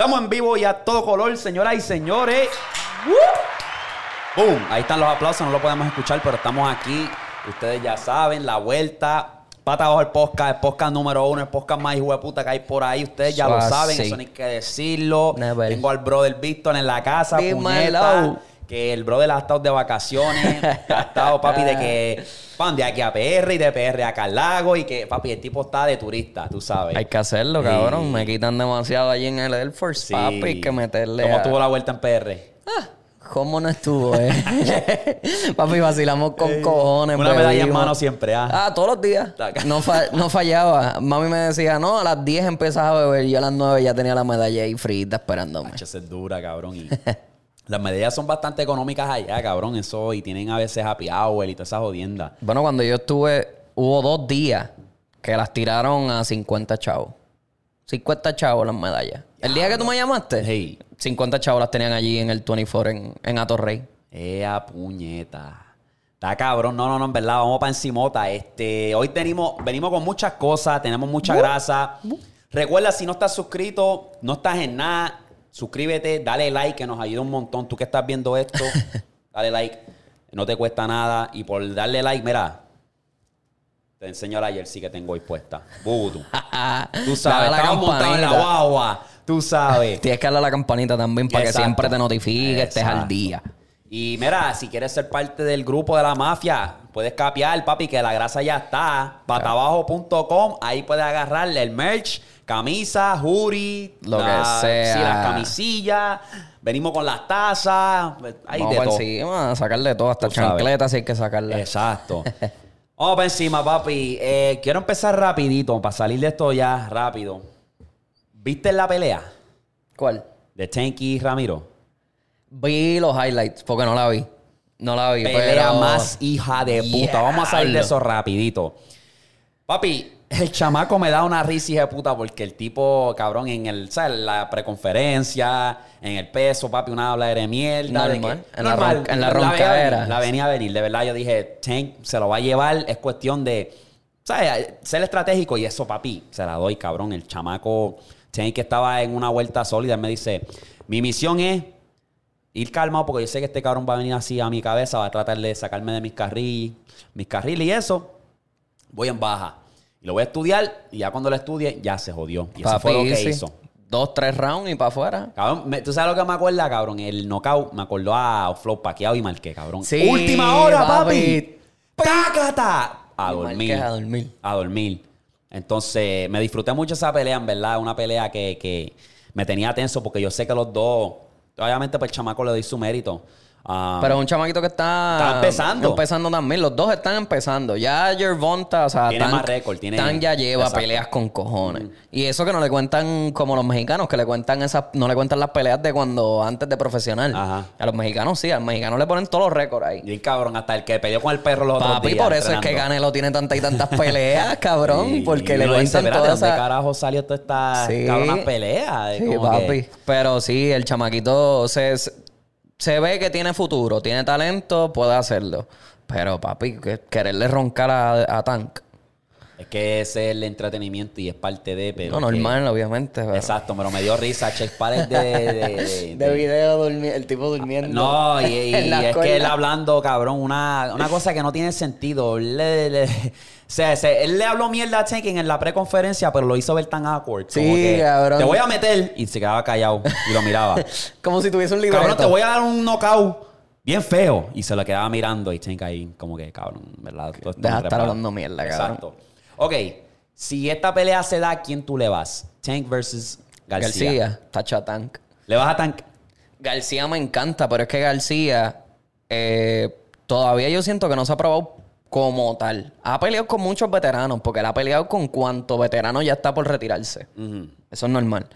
Estamos en vivo y a todo color, señoras y señores. ¡Boom! Ahí están los aplausos, no lo podemos escuchar, pero estamos aquí. Ustedes ya saben, la vuelta. Pata abajo el podcast, el podcast número uno, el podcast más hijo de puta que hay por ahí. Ustedes ya lo saben, sí. eso no hay que decirlo. Never. Tengo al brother Víctor en la casa, Be puñeta. Que el brother ha estado de vacaciones. ha estado, papi, de que... Pan, de aquí a PR y de PR acá al lago y que, papi, el tipo está de turista, tú sabes. Hay que hacerlo, Sí. cabrón. Me quitan demasiado allí en el Air Force, Sí. papi. Hay que meterle. ¿Cómo a- estuvo la vuelta en PR? ¿Cómo no estuvo, eh? papi, vacilamos con cojones. Una medalla en mano siempre, ah. Ah, todos los días. No, fa- no fallaba. Mami me decía, no, a las 10 empezás a beber. Yo a las 9 ya tenía la medalla ahí frita esperándome. Hacho, esa es dura, cabrón. Y las medidas son bastante económicas allá, cabrón. Eso, y tienen a veces happy hour y todas esas jodiendas. Bueno, cuando yo estuve, hubo dos días que las tiraron a 50 chavos. 50 chavos las medallas. El día que tú me llamaste, Hey. 50 chavos las tenían allí en el 24 en, en Atorrey. Ea puñeta. Está cabrón. No, no, no, en verdad. Vamos para encimota. Este, hoy venimos, venimos con muchas cosas. Tenemos mucha grasa. Recuerda, si no estás suscrito, no estás en nada. Suscríbete, dale like, que nos ayuda un montón. Tú que estás viendo esto, dale like. No te cuesta nada. Y por darle like, mira, te enseño la jersey que tengo hoy puesta. Bubutu. Tú sabes, estamos montados en la guagua. Tú sabes. Tienes que darle a la campanita también para que siempre te notifique, estés al día. Y mira, si quieres ser parte del grupo de la mafia, puedes capear, papi, que la grasa ya está. Patabajo.com, ahí puedes agarrarle el merch, camisa, hoodie, Lo que sea. Sí, las camisillas. Venimos con las tazas. Hay Vamos de para todo. encima, sacarle todo, hasta Tú chancletas si hay que sacarle. Exacto. Vamos para encima, papi. Eh, quiero empezar rapidito, para salir de esto ya rápido. ¿Viste la pelea ¿Cuál? de Tanky y Ramiro? Vi los highlights, porque no la vi. No la vi, Pelea pero... más hija de puta. Vamos a salir de eso rapidito. Papi, el chamaco me da una risa de puta porque el tipo, cabrón, en el, ¿sabes? la preconferencia, en el peso, papi, una habla de mierda. de Normal. que- En la normal. en la venía a roncadera. venir, La venía a venir, de verdad. Yo dije, Tank se lo va a llevar. Es cuestión de, ¿sabes? Ser estratégico y eso, papi, se la doy, cabrón. El chamaco, Tank que estaba en una vuelta sólida, él me dice, mi misión es ir calmado porque yo sé que este cabrón va a venir así a mi cabeza, va a tratar de sacarme de mis carriles, mis carriles y eso. Voy en baja. Y lo voy a estudiar y ya cuando lo estudie, ya se jodió. Y eso fue lo que sí. hizo. Dos, tres rounds y para afuera. Cabrón, me- ¿tú sabes lo que me acuerda, cabrón? El knockout me acordó a Flow Paqueado y Marqué, cabrón. Sí, Última hora, papi. papi. ¡Tácata! A Y dormir. A dormir. A dormir. Entonces, me disfruté mucho esa pelea, en verdad. Una pelea que, que me tenía tenso porque yo sé que los dos, obviamente, pues el chamaco le doy su mérito. Ah, Pero es un chamaquito que está... Está empezando. Empezando también. Los dos están empezando. Ya Gervonta, o sea... Tiene Tank- más récord, tiene- Tank ya lleva Exacto. peleas con cojones. Y eso que no le cuentan como los mexicanos, que le cuentan esas... No le cuentan las peleas de cuando... Antes de profesional. Ajá. A los mexicanos sí. A los mexicanos le ponen todos los récords ahí. Bien cabrón, hasta el que peleó con el perro los otros Papi, días por eso es que. Canelo tiene tantas y tantas peleas, cabrón. Sí, porque y le dice, cuentan "Espérate, todas ¿dónde esas... carajo salió toda esta Sí. cabronas peleas? Sí, que- papi. Pero sí, el chamaquito se, se ve que tiene futuro, tiene talento, puede hacerlo. Pero, papi, que- quererle roncar a Tank. Es que ese es el entretenimiento y es parte de... Pero No, que- normal, obviamente. pero- Exacto, pero me dio risa. Chase Pared de... de, de- De de- video, el tipo durmiendo. No, y, es que él hablando, cabrón, una, una cosa que no tiene sentido. Le- le- o sea, se- él le habló mierda a Tanking en la preconferencia, pero lo hizo ver tan awkward. Sí, como que, cabrón. Te voy a meter. Y se quedaba callado y lo miraba. Como si tuviese un libreto. cabrón, te voy a dar un knockout bien feo. Y se lo quedaba mirando y Tank ahí como que, cabrón, ¿verdad? Deja estar hablando mierda, cabrón. Exacto. Ok, si esta pelea se da, ¿a quién tú le vas? Tank versus García. García, tacha Tank. ¿Le vas a Tank? García me encanta, pero es que García eh, todavía yo siento que no se ha probado como tal. Ha peleado con muchos veteranos, porque él ha peleado con cuanto veterano ya está por retirarse. Eso es normal.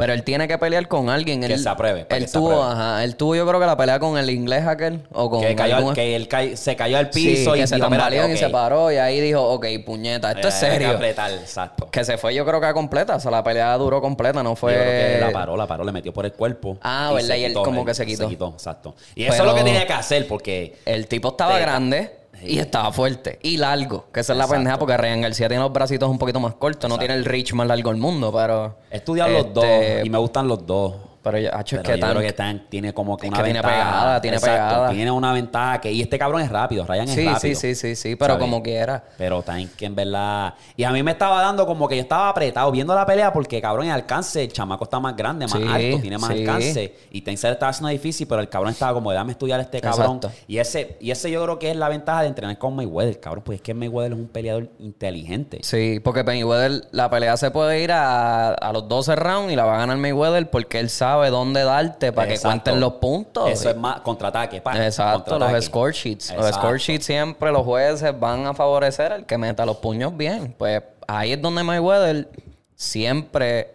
Pero él tiene que pelear con alguien. Que él, se apruebe, Él que se tuvo, apruebe. ajá. Él tuvo, yo creo que la pelea con el inglés aquel. O con Que, cayó, algún- que él cay- se cayó al Sí, piso y que se dijo, "Espérate, tambaleó y ok". se paró. Y ahí dijo, ok, puñeta, esto es Eh, que serio. apretar, exacto. Que se fue, yo creo que a completa. O sea, la pelea duró completa, no fue. Yo creo que la paró, la paró, le metió por el cuerpo. Ah, ¿verdad? se Y él como que se quitó. Se quitó, exacto. Y eso es lo que tenía que hacer porque El tipo estaba grande y estaba fuerte. Y largo. Que esa es la pendeja porque Ryan García tiene los bracitos un poquito más cortos. No tiene el reach más largo del mundo, pero. he estudiado los dos Este, y me gustan los dos. Pero hacho, es que yo creo que Tank tiene como que Es una que tiene ventaja. pegada, tiene Exacto, pegada. Tiene una ventaja que... Y este cabrón es rápido, Ryan es Sí, rápido. sí, sí, sí, sí, pero ¿sabes? como quiera. Pero Tank en verdad... Y a mí me estaba dando como que yo estaba apretado viendo la pelea porque cabrón en alcance, el chamaco está más grande, más Sí, alto, tiene más sí. alcance. Y Tank se le estaba haciendo difícil, pero el cabrón estaba como, déjame estudiar a este cabrón. Exacto. Y ese, y ese yo creo que es la ventaja de entrenar con Mayweather, cabrón. Pues es que Mayweather es un peleador inteligente. Sí, porque Mayweather, la pelea se puede ir a, a los 12 rounds y la va a ganar Mayweather porque él sabe dónde darte para que cuenten los puntos. Eso es más contraataque, pa, Exacto, contraataque. los score sheets. Los Exacto. score sheets siempre los jueces van a favorecer al que meta los puños bien. Pues ahí es donde Mayweather siempre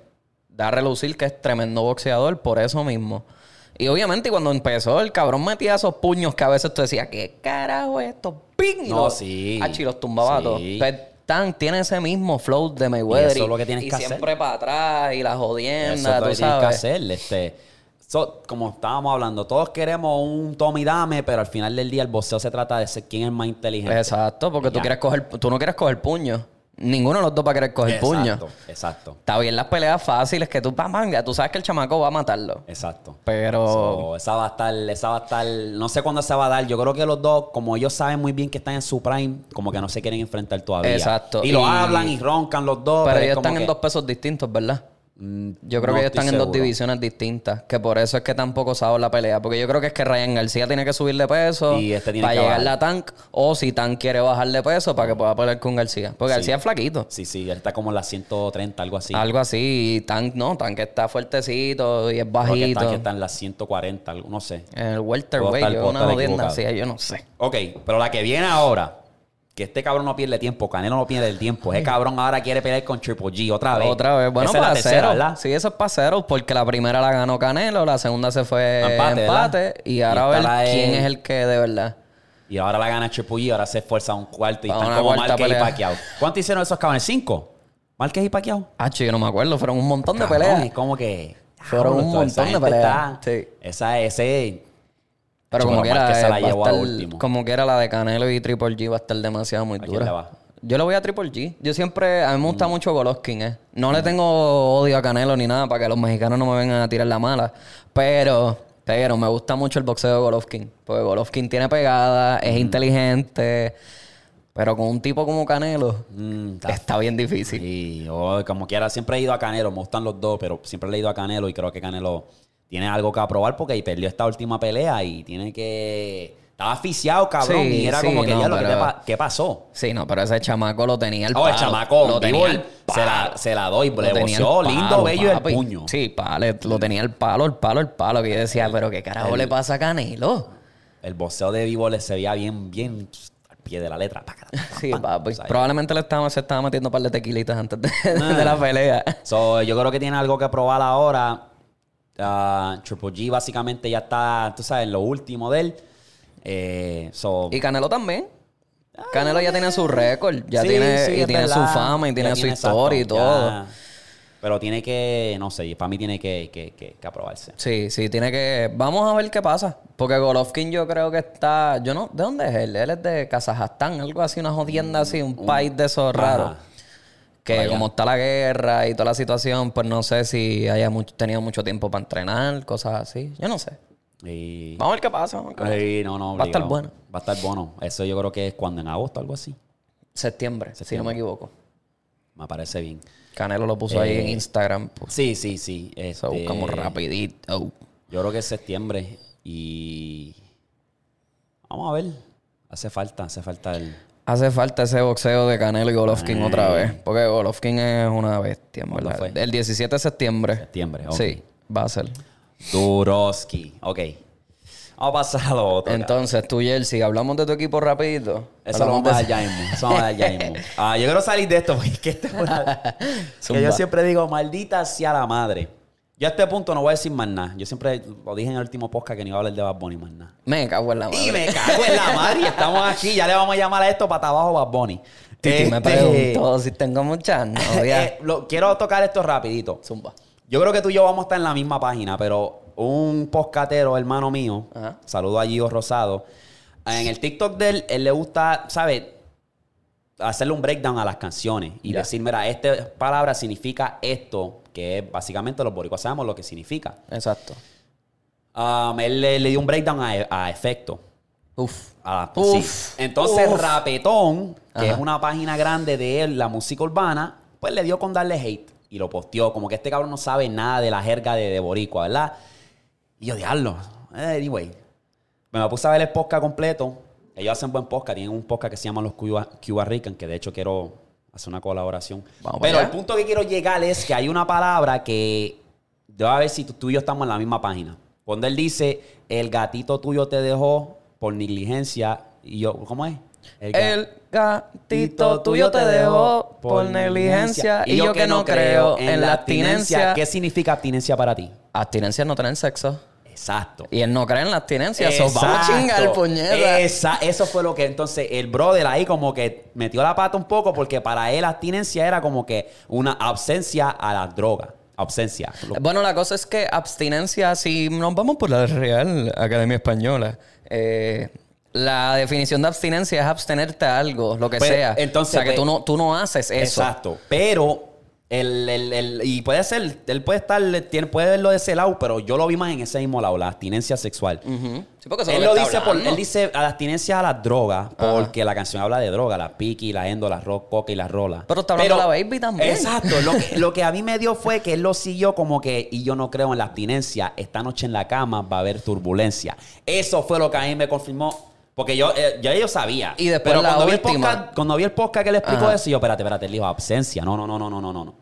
da a relucir que es tremendo boxeador por eso mismo. Y obviamente cuando empezó el cabrón metía esos puños que a veces tú decías, ¿qué carajo es esto? ¡Ping! No, los- sí. Achi, los tumbaba Sí. todos. Pues, Tiene ese mismo flow de Mayweather. Y eso es lo que tienes y que hacer. siempre para atrás y la jodienda, Eso es lo tú que tienes que hacer. Este, so- como estábamos hablando, todos queremos un Tommy Dame, pero al final del día el boxeo se trata de ser quién es más inteligente. Exacto, porque tú quieres coger, tú no quieres coger puño. Ninguno de los dos va a querer coger puño. Exacto, exacto, Está bien las peleas fáciles que tú, ya tú sabes que el chamaco va a matarlo. exacto. Pero So, esa va a estar, esa va a estar, no sé cuándo se va a dar. Yo creo que los dos, como ellos saben muy bien que están en su prime, como que no se quieren enfrentar todavía. Exacto. Y lo Y- hablan y roncan los dos. pero es ellos como están en dos pesos distintos, ¿verdad? Mm, Yo creo no que ellos están en dos divisiones distintas. Que por eso es que tampoco saben la pelea. Porque yo creo que es que Ryan García tiene que subir de peso Y este tiene para que llegar bajar. a Tank. O si Tank quiere bajar de peso para que pueda pelear con García. Porque Sí. García es flaquito. Sí, sí, él está como en las 130, algo así. Algo así. Y Tank no. Tank está fuertecito y es bajito. que está en las 140, algo, no sé. En el welterweight. yo equivocado. así. Yo no sé. Ok, pero la que viene ahora, que este cabrón no pierde tiempo, Canelo no pierde el tiempo. Ese cabrón ahora quiere pelear con Triple G otra vez. Otra vez. Bueno, para cero. ¿verdad? Sí, eso es porque la primera la ganó Canelo, la segunda se fue Empate, empate, y ahora Y a ver quién es- es el que de verdad. Y ahora la gana Triple G, ahora se esfuerza a un cuarto y Para están como Márquez y pelea. Pacquiao. ¿Cuánto hicieron esos cabrones? ¿Cinco? ¿Márquez y Pacquiao? Ah, yo no me acuerdo, fueron un montón de peleas. Es como que... Fueron un montón de peleas. está- Sí. Esa, ese... Pero como que era, se la va a llevó a lo estar- último. como que era la de Canelo y Triple G va a estar demasiado muy dura. le va? Yo le voy a Triple G. Yo siempre, a mí me Mm. gusta mucho Golovkin, eh. No le tengo odio a Canelo ni nada para que los mexicanos no me vengan a tirar la mala. Pero, pero me gusta mucho el boxeo de Golovkin. Porque Golovkin tiene pegada, Mm. es inteligente. Pero con un tipo como Canelo, Mm, está está bien difícil. Sí, como quiera, siempre he ido a Canelo, me gustan los dos, pero siempre he ido a Canelo y creo que Canelo tiene algo que aprobar porque perdió esta última pelea y tiene que... Estaba asfixiado, cabrón, Sí, y era sí, como que no, ya lo que pero- te pa- ¿qué pasó? Sí, no, pero ese chamaco lo tenía el Oh, palo. el chamaco, lo tenía el se la, se la doy, Lo le tenía el boceó, lindo, palo, bello el papi. puño. Sí, pale, lo tenía el palo, el palo, el palo. Que yo decía, pero qué carajo le pasa a Canelo. El boxeo de Vivo le se veía bien, bien al pie de la letra. Sí, papi. ¿sabes? Probablemente le estaba, se estaba metiendo un par de tequilitas antes de, Ah. de la pelea. So, yo creo que tiene algo que probar ahora. Ah, Triple G básicamente ya está, tú sabes, en lo último de él. Eh, so, Y Canelo también. Canelo ya tiene su récord, ya Sí, tiene, sí, y tiene su fama y Ya tiene su exacto, historia y todo. ya. Pero tiene que, no sé, para mí tiene que, que, que- que aprobarse. Sí, sí, tiene que. Vamos a ver qué pasa. Porque Golovkin yo creo que está. Yo no. ¿De dónde es él? Él es de Kazajstán, algo así, una jodienda así, un, país de esos raros. Que allá. como está la guerra y toda la situación, pues no sé si haya mucho- tenido mucho tiempo para entrenar, cosas así. Yo no sé. Y, Vamos a ver qué pasa. ver qué pasa. Ay, no, no, Va a estar bueno. Va a estar bueno. Eso yo creo que es cuando en agosto, algo así. Septiembre, si no me equivoco. Me parece bien. Canelo lo puso ahí Eh, en Instagram. Pues, Sí, sí, sí. eso este, buscamos rapidito. Yo creo que es septiembre y vamos a ver. Hace falta, hace falta el. Hace falta ese boxeo de Canelo y Golovkin Ay. otra vez. Porque Golovkin es una bestia, en ¿Cuándo ¿verdad? fue? El 17 de septiembre. Septiembre, ok. Sí, va a ser. Duroski. Ok. Vamos a pasar a lo otro. Entonces, tú, Jersey, hablamos de tu equipo rapidito. Eso lo vamos a de- mismo. Eso vamos a dar ya mismo. Ah, yo quiero salir de esto porque es que, yo siempre digo, maldita sea la madre. Yo a este punto no voy a decir más nada. Yo siempre lo dije en el último podcast que ni iba a hablar de Bad Bunny más nada. Me cago en la madre. Y me cago en la madre. y Estamos aquí. Ya le vamos a llamar a esto para abajo Bad Bunny. Titi me Este, preguntó si tengo muchas novias. eh, lo- quiero tocar esto rapidito. Zumba. Yo creo que tú y yo vamos a estar en la misma página, pero un podcatero, hermano mío, Ajá. saludo a Gio Rosado, en el TikTok de él, él le gusta, ¿sabes? Hacerle un breakdown a las canciones y Ya. decir, mira, esta palabra significa esto, que es básicamente los boricuas sabemos lo que significa. Exacto. Um, él le, le dio un breakdown a, a efecto. Uf. Ah, Uf. sí. Entonces, Uf. Rapetón, que Ajá. es una página grande de él, la música urbana, pues le dio con darle hate y lo posteó. Como que este cabrón no sabe nada de la jerga de, de Boricua, ¿verdad? Y yo, diablo. Eh, Anyway, me puse a ver el podcast completo. Ellos hacen buen podcast. Tienen un podcast que se llama Los Cuba, Cuba Rican, que de hecho quiero hacer una colaboración. Vamos Pero el punto que quiero llegar es que hay una palabra que. Yo a ver si tú, tú y yo estamos en la misma página. Cuando él dice, el gatito tuyo te dejó por negligencia. Y yo, ¿cómo es? ga- El gatito tuyo te dejó por negligencia y yo que no creo en la abstinencia. ¿Qué significa abstinencia para ti? Abstinencia es no tener sexo. Exacto. Y él no cree en la abstinencia. So, vamos a chingar, puñeta. Esa- eso fue lo que entonces el brother ahí como que metió la pata un poco porque para él abstinencia era como que una ausencia a la droga. Ausencia. Lo- Bueno, la cosa es que abstinencia, si nos vamos por la Real Academia Española, eh, la definición de abstinencia es abstenerte a algo, lo que Pues, sea. entonces, o sea, que pues, tú no, tú no haces eso. Exacto. Pero el, el- el- y puede ser, él puede estar, tiene, puede verlo de ese lado, pero yo lo vi más en ese mismo lado, la abstinencia sexual. Sí, porque Él lo dice por, él dice a la abstinencia a las drogas, porque la canción habla de droga, la piqui, la endo, la rock, coca y la rola. Pero está hablando de la baby también. Exacto. Lo que, lo que a mí me dio fue que él lo siguió como que, y yo no creo en la abstinencia, esta noche en la cama va a haber turbulencia. Eso fue lo que a mí me confirmó. Porque yo, eh, ya yo sabía. Y después Pero la cuando vi, el podcast, cuando vi el podcast que le explicó Ajá. eso, yo, espérate, espérate, él dijo absencia. No, no, no, no, no, no, no.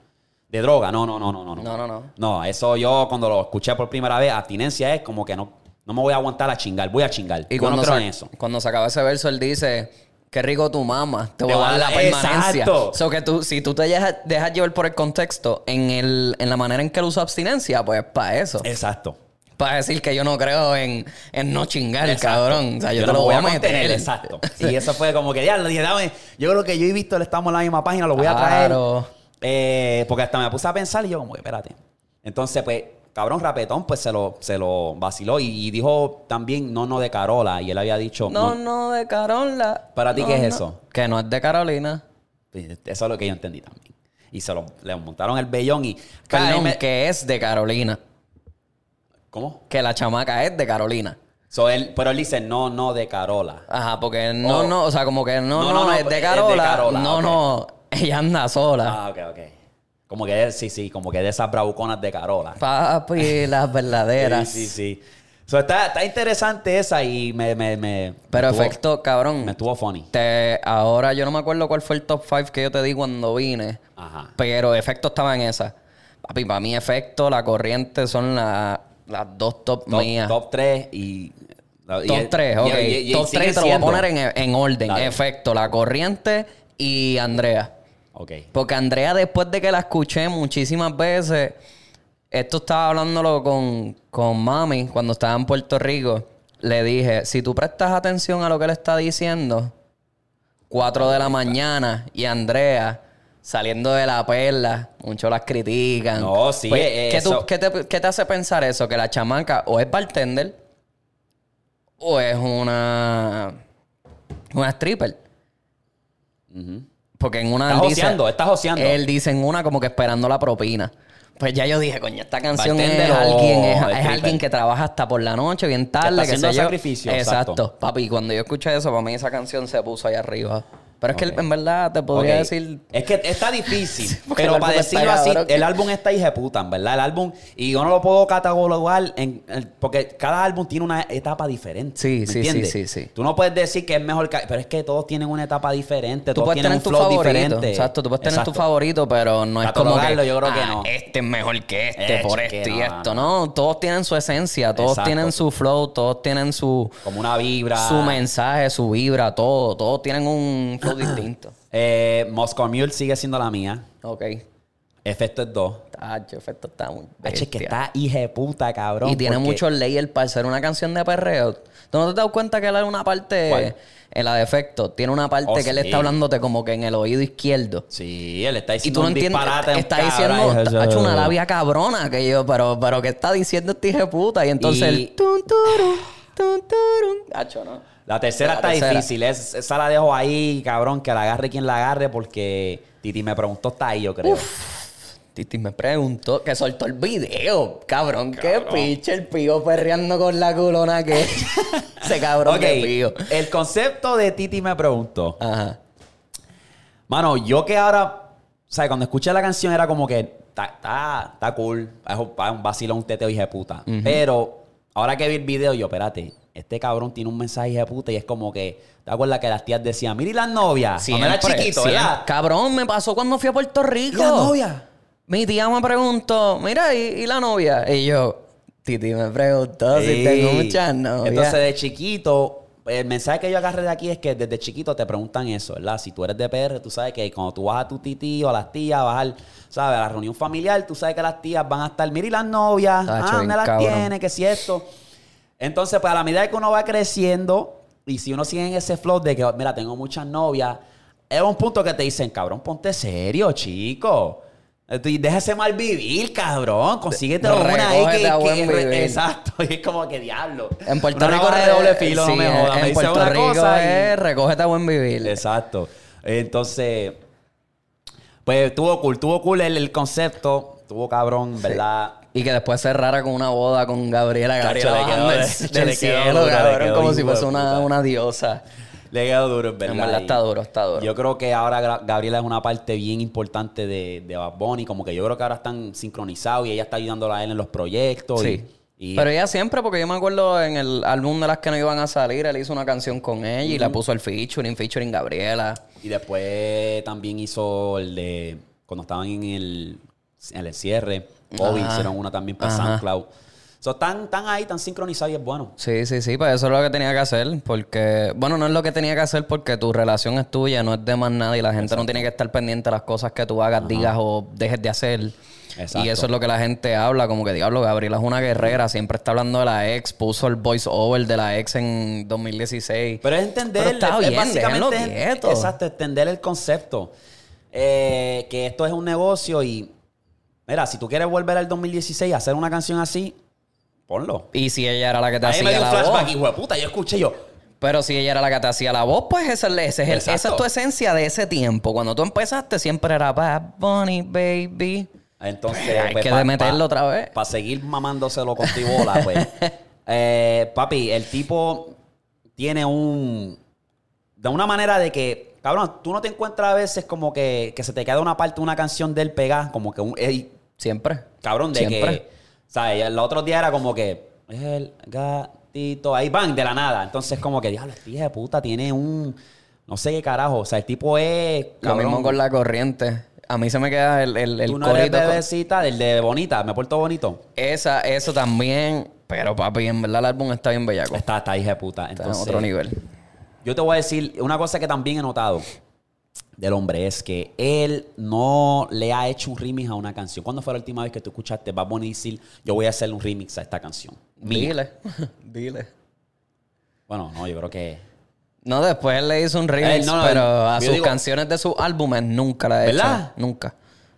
De droga, no, no, no, no, no. No, no, no. No, eso yo cuando lo escuché por primera vez, abstinencia es como que no, no me voy a aguantar a chingar, voy a chingar. Y Yo cuando, no creo se, en eso. cuando se acaba ese verso, él dice, qué rico tu mamá, te voy Te a dar la voy permanencia. Exacto. So que tú, si tú te dejas, dejas llevar por el contexto en, el, en la manera en que él usa abstinencia, pues para eso. Exacto. Para decir que yo no creo en, en no chingar, Exacto. cabrón. O sea, yo, te no lo me voy a contener, meter. Exacto. Y eso fue como que ya lo dije, dame. Yo creo que yo he visto, estamos en la misma página, lo voy a traer. Claro. Eh, porque hasta me puse a pensar y yo, como que espérate. Entonces, pues, cabrón rapetón, pues se lo, se lo vaciló y, y dijo también no, no de Carola. Y él había dicho, No, no, de Carola. ¿Para ti No, qué es no. eso? Que no es de Carolina. Pues, Eso es lo que yo entendí también. Y se lo le montaron el vellón y. Perdón, me- que es de Carolina. ¿Cómo? Que la chamaca es de Carolina. So, él, pero él dice no, no de Carola. Ajá, porque no, Oh. no, o sea, como que no, No, no, no, es es de Carola. No, no, ella anda sola. Ah, ok, ok. Como que, sí, sí, como que de esas bravuconas de Carola. Papi, las verdaderas. Sí, sí, sí. So, está, está interesante esa y me... me, me Pero me efecto, cabrón. Me estuvo funny. Te, ahora yo no me acuerdo cuál fue el top 5 que yo te di cuando vine. Ajá. Pero efecto estaba en esa. Papi, para mí efecto, la corriente son la- las dos top, Top, mías. top 3 y... y- Top 3, y- ok. y- y- y top sigue 3 te lo voy a poner en, en orden. Dale. Efecto, la corriente y Andrea. Ok. Porque Andrea, después de que la escuché muchísimas veces, esto estaba hablándolo con, con mami cuando estaba en Puerto Rico. Le dije, si tú prestas atención a lo que él está diciendo, 4 de la mañana y Andrea saliendo de la perla, muchos las critican. No, sí, Pues, eh, ¿qué, tú- eso- qué te, qué te hace pensar eso? Que la chamaca o es bartender o es una, una stripper. Porque en una Estás él dice- joseando. Él dice en una como que esperando la propina. Pues ya yo dije, coño, esta canción es Bartender alguien, es, alguien que trabaja hasta por la noche, bien tarde, está que haciendo sé yo. sacrificio, Exacto. exacto. Papi, cuando yo escuché eso, para mí esa canción se puso ahí arriba. Pero es que en verdad te podría decir. Es que está difícil. pero para decirlo así, cabrón. el álbum está hijeputa, en verdad. El álbum, y yo no lo puedo catalogar en, en- porque cada álbum tiene una etapa diferente. Sí, ¿me sí, entiendes? sí, sí, sí. Tú no puedes decir que es mejor que. Pero es que todos tienen una etapa diferente. Tú todos puedes tienen tener un tu flow favorito. diferente. Exacto, tú puedes tener tu favorito, pero no es como que. Yo creo que "Ah, no". Este es mejor que este por esto y esto. No, todos tienen su esencia, todos Exacto. tienen su flow, todos tienen su, Como una vibra. su mensaje, su vibra, todo. Todos tienen un flow distinto. Eh, Moscow Mule sigue siendo la mía. Ok. Efecto es 2. Tacho, efecto está muy H, que bestia. está hija de puta, cabrón. Y tiene porque- muchos layers para ser una canción de perreo. ¿Tú no te has dado cuenta que él en una parte, ¿Cuál? en la de efecto, tiene una parte Oh, que él sí. está hablándote como que en el oído izquierdo? Sí, él está Y diciendo tú no un entiendes, disparate. está diciendo, eso- ha hecho una labia cabrona que yo, pero, pero que está diciendo este hijo de puta. Y entonces Y- el tun, turun, tun, turun. Hacho, ¿no? La tercera La está tercera. difícil. Es- esa la dejo ahí, cabrón, que la agarre quien la agarre, porque Titi me preguntó, está ahí, yo creo. Titi me preguntó que soltó el video. Cabrón, qué piche el pío perreando con la culona que ese cabrón ok, de pío. el concepto de Titi me preguntó. Ajá. Mano, yo que ahora, o sea, cuando escuché la canción era como que está, cool, es un, es un teteo hija de puta. Pero ahora que vi el video, yo, espérate, este cabrón tiene un mensaje de puta y es como que, ¿te acuerdas que las tías decían, mira y las novias? Cuando era chiquito. ¿verdad? Cabrón, me pasó cuando fui a Puerto ¿Y Rico. la novia? Mi tía me preguntó, mira, ¿y, y la novia? Y yo, Titi me preguntó si tengo muchas novias. Entonces, de chiquito, el mensaje que yo agarré de aquí es que desde chiquito te preguntan eso, ¿verdad? Si tú eres de PR, tú sabes que cuando tú vas a tu titi o a las tías, vas al, ¿sabes? A la reunión familiar, tú sabes que las tías van a estar, mira y las novias, ah, ¿dónde las cabrón. tiene? Que si esto. Entonces, pues a la medida que uno va creciendo y si uno sigue en ese flow de que, mira, tengo muchas novias, es un punto que te dicen, cabrón, ponte serio, chico. Y déjese mal vivir, cabrón. Consíguete una ahí que, buen que-. Exacto. Y es como que diablo. En Puerto Una Rico de doble filo, no me jodas. En Me Puerto una Rico cosa y- recógete a buen vivir. Exacto. Entonces, pues tuvo cool, tuvo cool el, el concepto, tuvo cabrón, ¿verdad? Y que después cerrara con una boda con Gabriela Gabriela le quedó- bajando del, cielo, duro, cabrón, como si fuese una, una diosa. Le quedó duro, en verdad. En verdad está duro, está duro. Yo creo que ahora Gabriela es una parte bien importante de, de Bad Bunny, como que yo creo que ahora están sincronizados y ella está ayudándola a él en los proyectos. Sí. y- Pero ella siempre, porque yo me acuerdo en el álbum de las que no iban a salir, él hizo una canción con ella y le puso el featuring, featuring Gabriela. Y después también hizo el de. Cuando estaban en el, en el cierre, Bobby Ajá. hicieron una también para Ajá. SoundCloud. So, están, están ahí, tan sincronizados y es bueno. Sí, sí, sí, pues eso es lo que tenía que hacer, porque, bueno, no es lo que tenía que hacer porque tu relación es tuya, no es de más nada y la gente no tiene que estar pendiente de las cosas que tú hagas, digas o dejes de hacer. Exacto. Y eso es lo que la gente habla, como que diablo, Gabriela es una guerrera, siempre está hablando de la ex, puso el voice over de la ex en 2016. Pero es entender, Pero está es- es bien, básicamente es- exacto, entender el concepto. Eh, que esto es un negocio y, mira, si tú quieres volver al 2016 a hacer una canción así, ponlo. Y si ella era la que te Ahí me hacía dio un la flashback, voz. hijo de puta, yo escuché yo. Pero si ella era la que te hacía la voz, pues esa, es- ese es esa es tu esencia de ese tiempo. Cuando tú empezaste siempre era Bad Bunny, baby. Entonces, Hay que meterlo otra vez. Para seguir mamándoselo con tibola, pues. eh, papi, el tipo tiene un. De una manera de que, cabrón, tú no te encuentras a veces como que, que se te queda una parte de una canción del pegada, como que un. Siempre. cabrón, de Siempre. que. ¿Sabes? El otro día era como que. El gatito. Ahí van, de la nada. Entonces, como que, diablo, este hijo de puta tiene un. No sé qué carajo. O sea, el tipo es. Lo cabrón, mismo con la corriente. A mí se me queda el, el, el Tú no eres con- bebecita del de bonita. Me porto bonito. Esa, eso también. Pero papi, en verdad el álbum está bien bellaco. Está, está hija de puta. Está en Entonces, otro nivel. yo te voy a decir una cosa que también he notado del hombre es que él no le ha hecho un remix a una canción. ¿Cuándo fue la última vez que tú escuchaste Bad Bunny decir yo voy a hacerle un remix a esta canción? Mía. Dile. Dile. Bueno, no, yo creo que... No, después él le hizo un remix, Eh, no, no, pero a sus digo- canciones de sus álbumes nunca la he hecho. ¿Verdad? Nunca.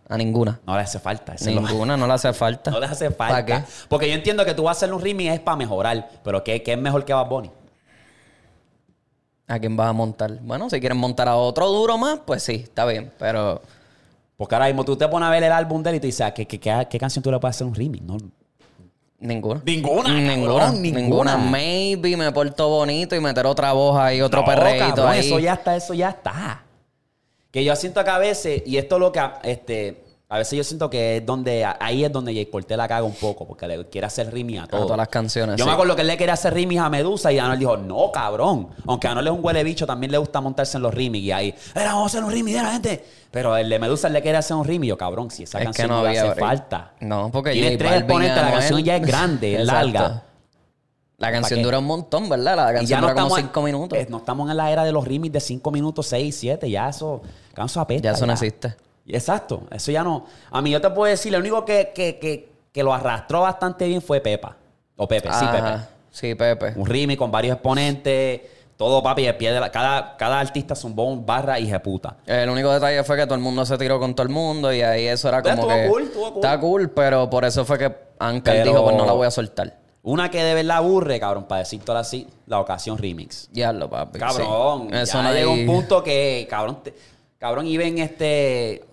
A ninguna. No le hace falta. ese es lo- Ninguna, no le hace falta. No le hace ¿Para falta. qué? Porque yo entiendo que tú vas a hacerle un remix es para mejorar. Pero ¿qué, qué es mejor que Bad Bunny? ¿A quién vas a montar? Bueno, si quieren montar a otro duro más, pues sí, está bien. Pero Porque ahora mismo tú te pones a ver el álbum de él y te dices, ah, ¿qué, qué, qué, qué canción tú le puedes hacer un remix? No, ninguna. Ninguna, Ninguna. cabrón, Ninguna. Maybe me porto bonito y meter otra voz ahí, otro No, perreíto cabrón, ahí. Eso ya está, eso ya está. Que yo siento que a veces, y esto es lo que, este, a veces yo siento que es donde, ahí es donde Jay Cortez la caga un poco, porque le quiere hacer rimis a todo. todas las canciones, Yo sí. me acuerdo que él le quería hacer rimis a Medusa y Anuel dijo, no, cabrón. Aunque Anuel es un huele bicho, también le gusta montarse en los rimis y ahí, era, vamos a hacer un rimis de la gente. Pero el de Medusa le quiere hacer un rimis. Yo, cabrón, si esa Es canción no no, le hace falta. No, porque Tiene tres exponentes, la canción ya es grande, es larga. La canción dura un montón, ¿verdad? La canción dura como estamos- cinco minutos. eh, no estamos en la era de los remix de 5 minutos, 6, 7. Ya eso, eso apesta. ya eso no existe. Exacto, eso ya no. A mí yo te puedo decir, lo único que, que, que, que lo arrastró bastante bien fue Pepa. O Pepe, sí, Pepe. Sí, Pepe. Un remix con varios exponentes. Todo papi de pie de la. Cada, cada artista zumbó un barra y puta. El único detalle fue que todo el mundo se tiró con todo el mundo y ahí eso era como que... cool, cool. Está cool, pero por eso fue que Anker Pero- dijo, pues no la voy a soltar. Una que de verdad aburre, cabrón, para decir todo así, la ocasión remix. Diablo, papi. Cabrón, sí. Eso ya no llega hay- un punto que, cabrón, te- cabrón, y ven este,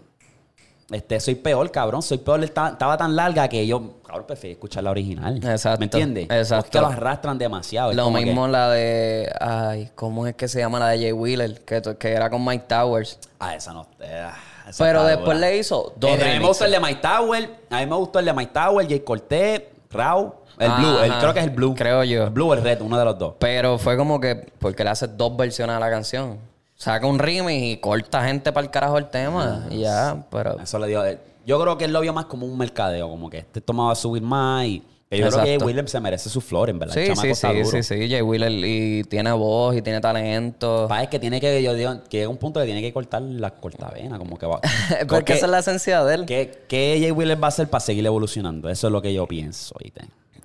este, soy peor, cabrón, soy peor, estaba, tan larga que yo, cabrón, preferí escuchar la original. Exacto, ¿Me entiendes? exacto. Es que lo arrastran demasiado. Lo que- mismo la de... Ay, ¿cómo es que se llama la de Jay Wheeler? Que, que era con Mike Towers. ah, esa no. eh, esa Pero después le hizo dos Eh, a mí me gustó el de Mike Tower, a mí me gustó el de Mike Tower, Jay Cortez, Rao, el Blue, el, creo que es el Blue. creo yo. El Blue o el Red, uno de los dos. Pero fue como que... Porque le hace dos versiones a la canción. Saca un remix y corta gente para el carajo el tema. ya, pero... Eso le dio. Yo creo que él lo vio más como un mercadeo, como que este toma va a subir más y. yo creo que William se merece su flor, en verdad. Sí, sí, sí, duro. sí, sí. Jay Wheeler y tiene voz y tiene talento. Pa, es que tiene que, yo digo, que llega un punto que tiene que cortar la cortavena, como que va. Porque esa es la esencia de él. ¿Qué, qué Jay Wheeler va a hacer para seguir evolucionando? Eso es lo que yo pienso. ¿oíste?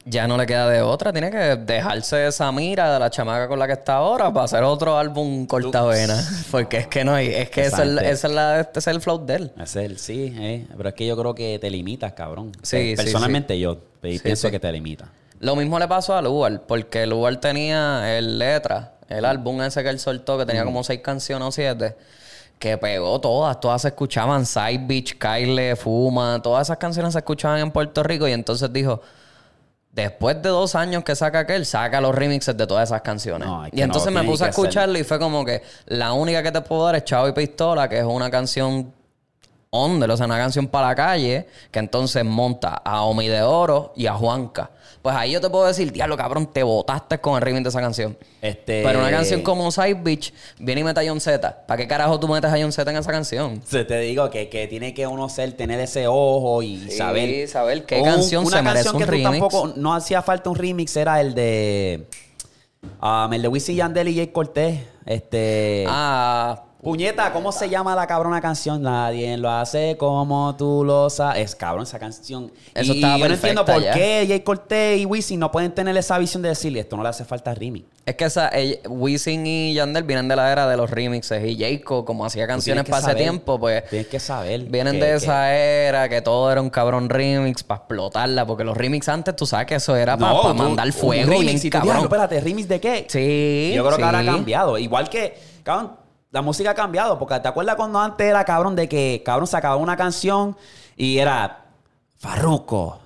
Ya no le queda de otra. Tiene que dejarse esa mira de la chamaca con la que está ahora para hacer otro álbum cortavena. Porque es que no hay... Es que ese es, es la- este es el flow de él. Es el sí, eh, pero es que yo creo que te limitas, cabrón. Sí, Eh, sí, Personalmente yo Sí, pienso que te limitas. Lo mismo le pasó a Lugar, porque Lugar tenía el letra, el álbum ese que él soltó, que tenía como seis canciones o siete, que pegó todas, todas se escuchaban, Side Beach, Kyle, Fuma, todas esas canciones se escuchaban en Puerto Rico y entonces dijo, después de dos años que saca aquel, saca los remixes de todas esas canciones. No, es que y entonces no, me puse a escucharlo y fue como que la única que te puedo dar es Chavo y Pistola, que es una canción o sea, una canción para la calle, que entonces monta a Omi de Oro y a Juanca. Pues ahí yo te puedo decir, diablo, cabrón, te botaste con el remix de esa canción. Este- Pero una canción como Side Beach viene y mete a John Z. ¿Para qué carajo tú metes a John Z en esa canción? Se te digo que, que tiene que uno ser, tener ese ojo y Sí, saber. saber qué Un- canción una se merece canción un que tú remix. tampoco no hacía falta un remix era el de um, el de Wisin Yandel y Jay Cortés. Este Ah, Puñeta, ¿cómo se llama la cabrona canción? Nadie lo hace como tú lo sabes. Es cabrón esa canción. Eso y estaba yo no entiendo por ya. qué Jay Cortés y Wisin no pueden tener esa visión de decirle esto no le hace falta remix. es que esa, Wisin y Yandel vienen de la era de los remixes. Y Jayco, como hacía canciones para ese tiempo, pues... Tienes que saber. Vienen que- de que- esa era que todo era un cabrón remix para explotarla, porque los remix antes tú sabes que eso era para mandar un fuego remix, bien y tú, cabrón. diablo, espérate, ¿remix de qué? Sí, Yo creo que ahora ha cambiado. Igual que, cabrón, la música ha cambiado. Porque te acuerdas cuando antes era, cabrón, de que, cabrón, se acababa una canción y era Farruko,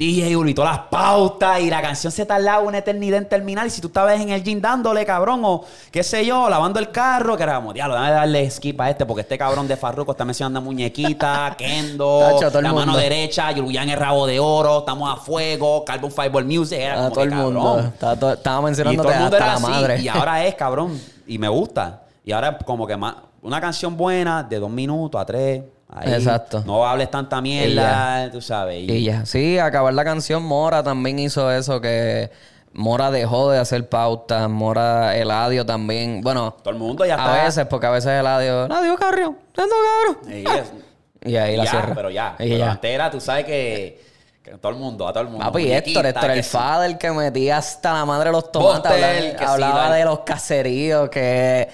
DJ Uri, todas las pautas y la canción se tardaba una eternidad en terminar. Y si tú estabas en el gym dándole, cabrón, o qué sé yo, lavando el carro, que era como, diablo, dame darle skip a este porque este cabrón de Farruko está mencionando muñequita, Kendo, Tacho, la mano derecha, Yulian el rabo de oro, estamos a fuego, Carbon Fireball Music, era como todo que, el mundo. Estaba, mundo hasta la madre. Y ahora es, cabrón. Y me gusta. Y ahora es como que más. Una canción buena de dos minutos a tres. ahí. Exacto. No hables tanta mierda, tú sabes. Y, Y ya. Sí, acabar la canción, Mora también hizo eso que Mora dejó de hacer pautas, Mora, Eladio también. Bueno, todo el mundo ya a está. veces, porque a veces Eladio, Eladio Carrio, ando cabrón. Y, Y ahí la ya, cierra. Pero ya. Y pero ya. antes era, tú sabes que, que todo el mundo, a todo el mundo. Papi, Héctor, Héctor, el sí. father que metía hasta la madre los tomates. Botel, hablaba sí, hablaba de los caseríos, que...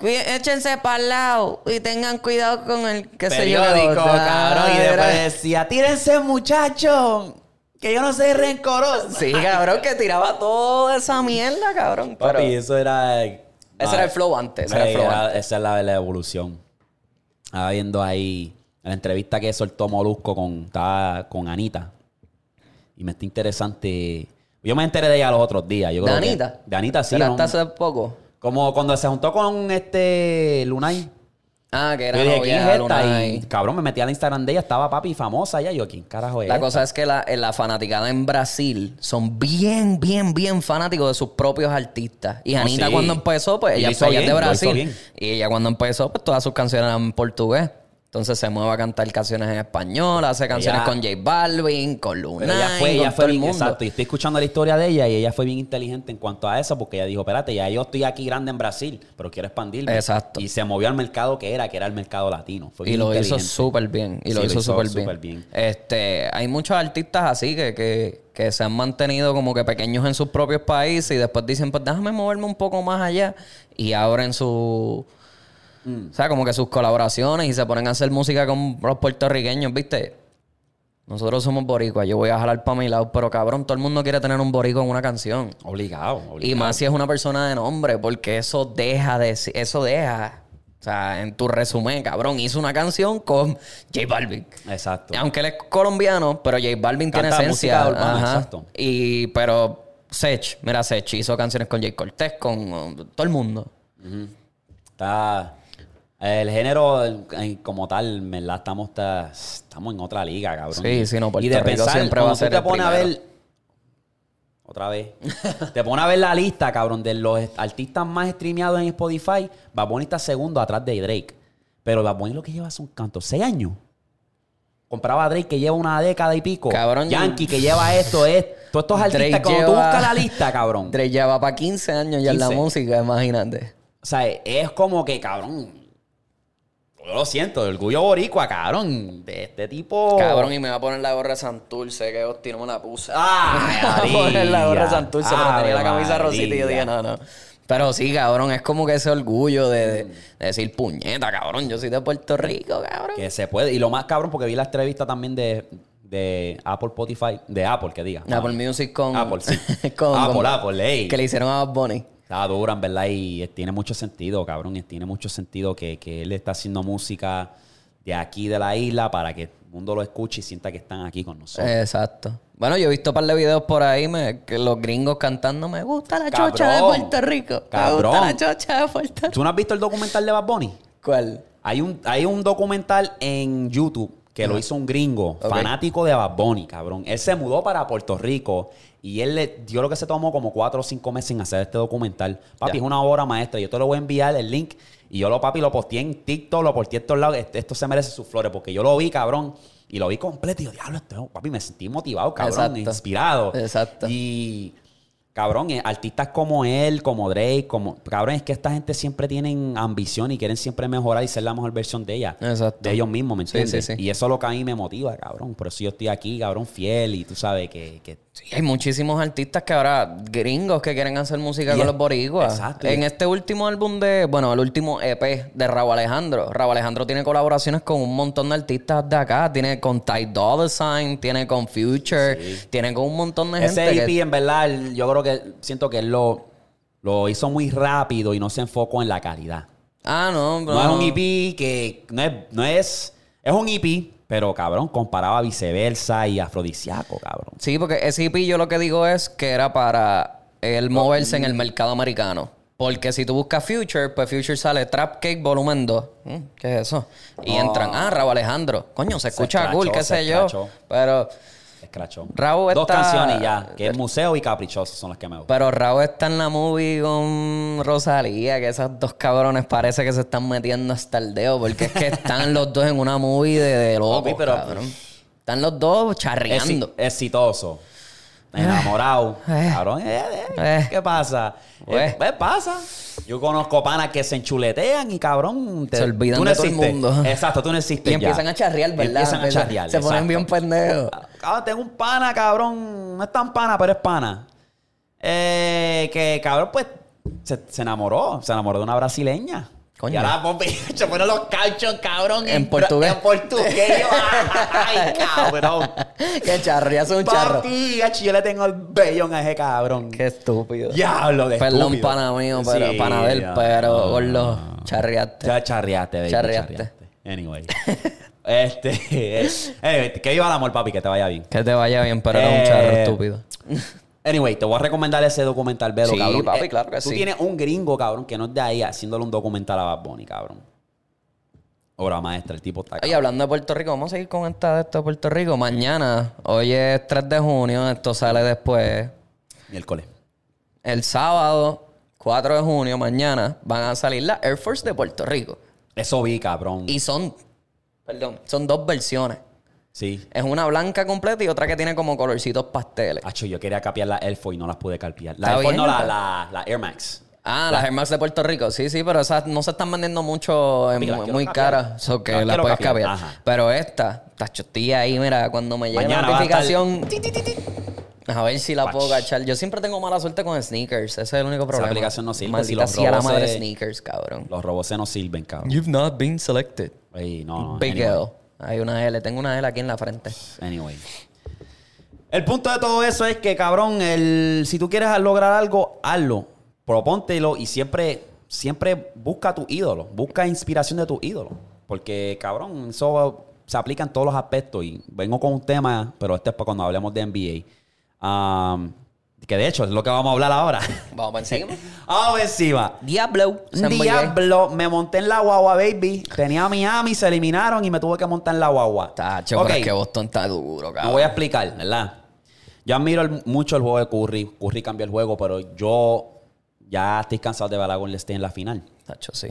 Échense para el lado y tengan cuidado con el que se yo. Periódico, cabrón. Y después decía, tírense, muchachos. Que yo no soy rencoroso. Sí, cabrón, que tiraba toda esa mierda, cabrón. Pero Papi, eso era. ese era el flow antes. Ese era el Ey, flow era- antes. Esa es la, la evolución. Estaba viendo ahí la entrevista que soltó Molusco con, estaba con Anita. Y me está interesante. Yo me enteré de ella los otros días. Yo ¿De creo que- Anita? de Anita, sí. Un- hasta hace poco. Como cuando se juntó con este Lunay. Ah, que Yo era dije, novia ¿quién es esta? Y cabrón, me metí al Instagram de ella. Estaba papi famosa ya. Yo, ¿quién carajo es La esta? cosa es que la, en la fanaticada en Brasil son bien, bien, bien fanáticos de sus propios artistas. Y No, Anita sí. cuando empezó, pues ella, ella es de Brasil. Y ella cuando empezó, pues todas sus canciones eran en portugués. Entonces se mueve a cantar canciones en español, hace canciones Ella- con J Balvin, con Luna, ella fue, ella fue todo el mundo. exacto. Y estoy escuchando la historia de ella y ella fue bien inteligente en cuanto a eso porque ella dijo, espérate, ya yo estoy aquí grande en Brasil, pero quiero expandirme. Exacto. Y se movió al mercado que era, que era el mercado latino. Fue Y lo hizo súper bien. Y lo hizo súper súper bien. bien. Este, hay muchos artistas así que, que, que se han mantenido como que pequeños en sus propios países y después dicen, pues déjame moverme un poco más allá. Y abren su. Mm. O sea, como que sus colaboraciones y se ponen a hacer música con los puertorriqueños, ¿viste? Nosotros somos boricuas, yo voy a jalar para mi lado, pero cabrón, todo el mundo quiere tener un boricua en una canción. Obligado, obligado. Y más si es una persona de nombre, porque eso deja de eso deja. O sea, en tu resumen, cabrón, hizo una canción con J Balvin. Exacto. Aunque él es colombiano, pero J Balvin Canta tiene esencia. música urbana, Ajá. exacto. Y, pero Sech, mira, Sech hizo canciones con J Cortés, con uh, todo el mundo. Está. El género como tal, en verdad, estamos, está- estamos en otra liga, cabrón. Sí, sí, no, Puerto Y de Rico pensar, siempre va a cuando tú ser te el pones a primero. ver. Otra vez. te pones a ver la lista, cabrón, de los artistas más streameados en Spotify. Bad Bunny está segundo atrás de Drake. Pero Bad Bunny lo que lleva son cantos, seis años. Compraba a Drake que lleva una década y pico. Cabrón, Yankee que lleva esto, es. Todos estos artistas, Drake cuando tú lleva- buscas la lista, cabrón. Drake ya va para 15 años ya en la 15. música, imagínate. O sea, es como que, cabrón. Yo lo siento, el orgullo boricua, cabrón. De este tipo. Cabrón, y me va a poner la gorra de Santurce, que Osti no me la puse. Ay, Me va a poner la gorra de. Santurce, pero tenía la camisa rosita y yo dije, no, no. Pero sí, cabrón, es como que ese orgullo de, de- de decir, puñeta, cabrón, yo soy de Puerto Rico, cabrón. Que se puede. Y lo más cabrón, porque vi la entrevista también de, de Apple Spotify. De Apple, que diga. Apple Music con... Apple, sí. con- Apple, con- Apple, ey. Que le hicieron a Bad Bunny. Estaba dura, en verdad, y tiene mucho sentido, cabrón. y Tiene mucho sentido que, que él está haciendo música de aquí de la isla para que el mundo lo escuche y sienta que están aquí con nosotros. Exacto. Bueno, yo he visto un par de videos por ahí me- que los gringos cantando Me gusta la chocha de. Puerto Rico. Me Cabrón. gusta la chocha de Puerto Rico. ¿Tú no has visto el documental de Bad Bunny? ¿Cuál? Hay un, hay un documental en YouTube que lo hizo un gringo, fanático de Bad Bunny, cabrón. Él se mudó para Puerto Rico y él le dio lo que se tomó como cuatro o cinco meses en hacer este documental. Papi, es una obra maestra. Yo te lo voy a enviar el link y yo lo, papi, lo posteé en TikTok, lo posteé en todos lados. Este- Esto se merece sus flores porque yo lo vi, cabrón. Y lo vi completo y yo, diablo, esto, papi, me sentí motivado, cabrón, Exacto. inspirado. Exacto. Y Cabrón, eh, artistas como él, como Drake, como... Cabrón, es que esta gente siempre tienen ambición y quieren siempre mejorar y ser la mejor versión de ella. Exacto. De ellos mismos, ¿me Sí, entiendes? sí, sí. Y eso es lo que a mí me motiva, cabrón. Por eso yo estoy aquí, cabrón, fiel y tú sabes que... que- Sí, hay muchísimos artistas que ahora, gringos, que quieren hacer música con los boricuas. exacto. En este último álbum de, bueno, el último EP de Raúl Alejandro. Raúl Alejandro tiene colaboraciones con un montón de artistas de acá. Tiene con Ty Dolla Sign, tiene con Future, tiene con un montón de gente. Ese EP, que- en verdad, yo creo que... Siento que él lo, lo hizo muy rápido y no se enfocó en la calidad. Ah, no, No, es un EP que... No es, no es... Es un EP, pero, cabrón, comparaba viceversa y afrodisíaco, cabrón. Sí, porque ese EP yo lo que digo es que era para él moverse en el mercado americano. Porque si tú buscas Future, pues Future sale Trap Cake Volumen 2. Mm, ¿Qué es eso? Y entran, ah, Raúl Alejandro. Coño, se escucha escrachó, cool, qué se sé yo. Pero, Escrachó. Raúl Dos está- canciones ya, que es Museo y Caprichoso son las que me gustan. pero Raúl está en la movie con Rosalía, que esos dos cabrones parece que se están metiendo hasta el dedo, porque es que están los dos en una movie de, de locos, Papi, pero- cabrón. Están los dos Exi- charreando. exitoso. Enamorado. Eh. Cabrón, eh, eh, Eh. ¿qué pasa? Eh, pasa. Yo conozco panas que se enchuletean y cabrón. Se olvidan tú no de todo el mundo. Exacto, tú no existes. Y empiezan ya. a charrear, Y ¿verdad? Empiezan a charrear. Se ponen exacto. bien pendejos. Cabrón, tengo un pana, cabrón. No es tan pana, pero es pana. Eh, que, cabrón, pues se, se enamoró. Se enamoró de una brasileña. Coño. Y ahora, papi, se ponen los cachos, cabrón. En portugués. En portugués. Ay, cabrón. que charreas un charro. Papi, yo le tengo el bellón a ese cabrón. Qué estúpido. Diablo de Perdón, estúpido. pana mío, pero Sí, pana de él, ya, pero no. charreaste. Ya charreaste, baby. Charreaste. Charreaste. Anyway. este. eh, que viva el amor, papi, que te vaya bien. Que te vaya bien, pero era un Eh, charro estúpido. Anyway, te voy a recomendar ese documental, velo, Sí, cabrón. papi, claro que tú sí. tienes un gringo, cabrón, que no es de ahí haciéndole un documental a Bad Bunny, cabrón. Obra maestra, el tipo está Oye, cabrón. hablando de Puerto Rico, vamos a seguir con esta de esto de Puerto Rico. Mañana, hoy es 3 de junio, esto sale después. Miércoles. El sábado, 4 de junio, mañana, van a salir las Air Force de Puerto Rico. Eso vi, cabrón. Y son Perdón, son dos versiones. Sí. Es una blanca completa y otra que tiene como colorcitos pasteles. Hacho, yo quería capiar la Elfo y no las pude capiar. La Está Elfo bien, no, la, está- la, la Air Max. Ah, las Air Max de Puerto Rico. Sí, sí, pero esas no se están vendiendo mucho, en Mira, muy, quiero muy capiar. caras. So que Las las quiero puedes capiar. cambiar. Ajá. Pero esta, esta chotilla ahí, mira, cuando me llegue la Mañana va a estar- notificación. A ver si la puedo cachar. Yo siempre tengo mala suerte con sneakers. Ese es el único problema. aplicación no sirve. Maldita Si los sea la madre se- sneakers, cabrón. Los robots no sirven, cabrón. You've not been selected. Ey, no, no. Big anyway. L. Hay una L. Tengo una L aquí en la frente. Anyway. El punto de todo eso es que, cabrón, el, si tú quieres lograr algo, hazlo. Propóntelo y siempre, siempre busca tu ídolo. Busca inspiración de tu ídolo. Porque, cabrón, eso se aplica en todos los aspectos. Y vengo con un tema, pero este es para cuando hablemos de NBA. Um, que de hecho es lo que vamos a hablar ahora. Vamos para encima. Vamos encima. Diablo. Diablo, me monté en la guagua, baby. Tenía a Miami, se eliminaron y me tuve que montar en la guagua. Tacho, Ok. pero es que Boston está duro, Me cabrón. voy a explicar, ¿verdad? Yo admiro el- mucho el juego de Curry. Curry cambió el juego, pero yo ya estoy cansado de ver a Golden State en la final. Tacho, sí.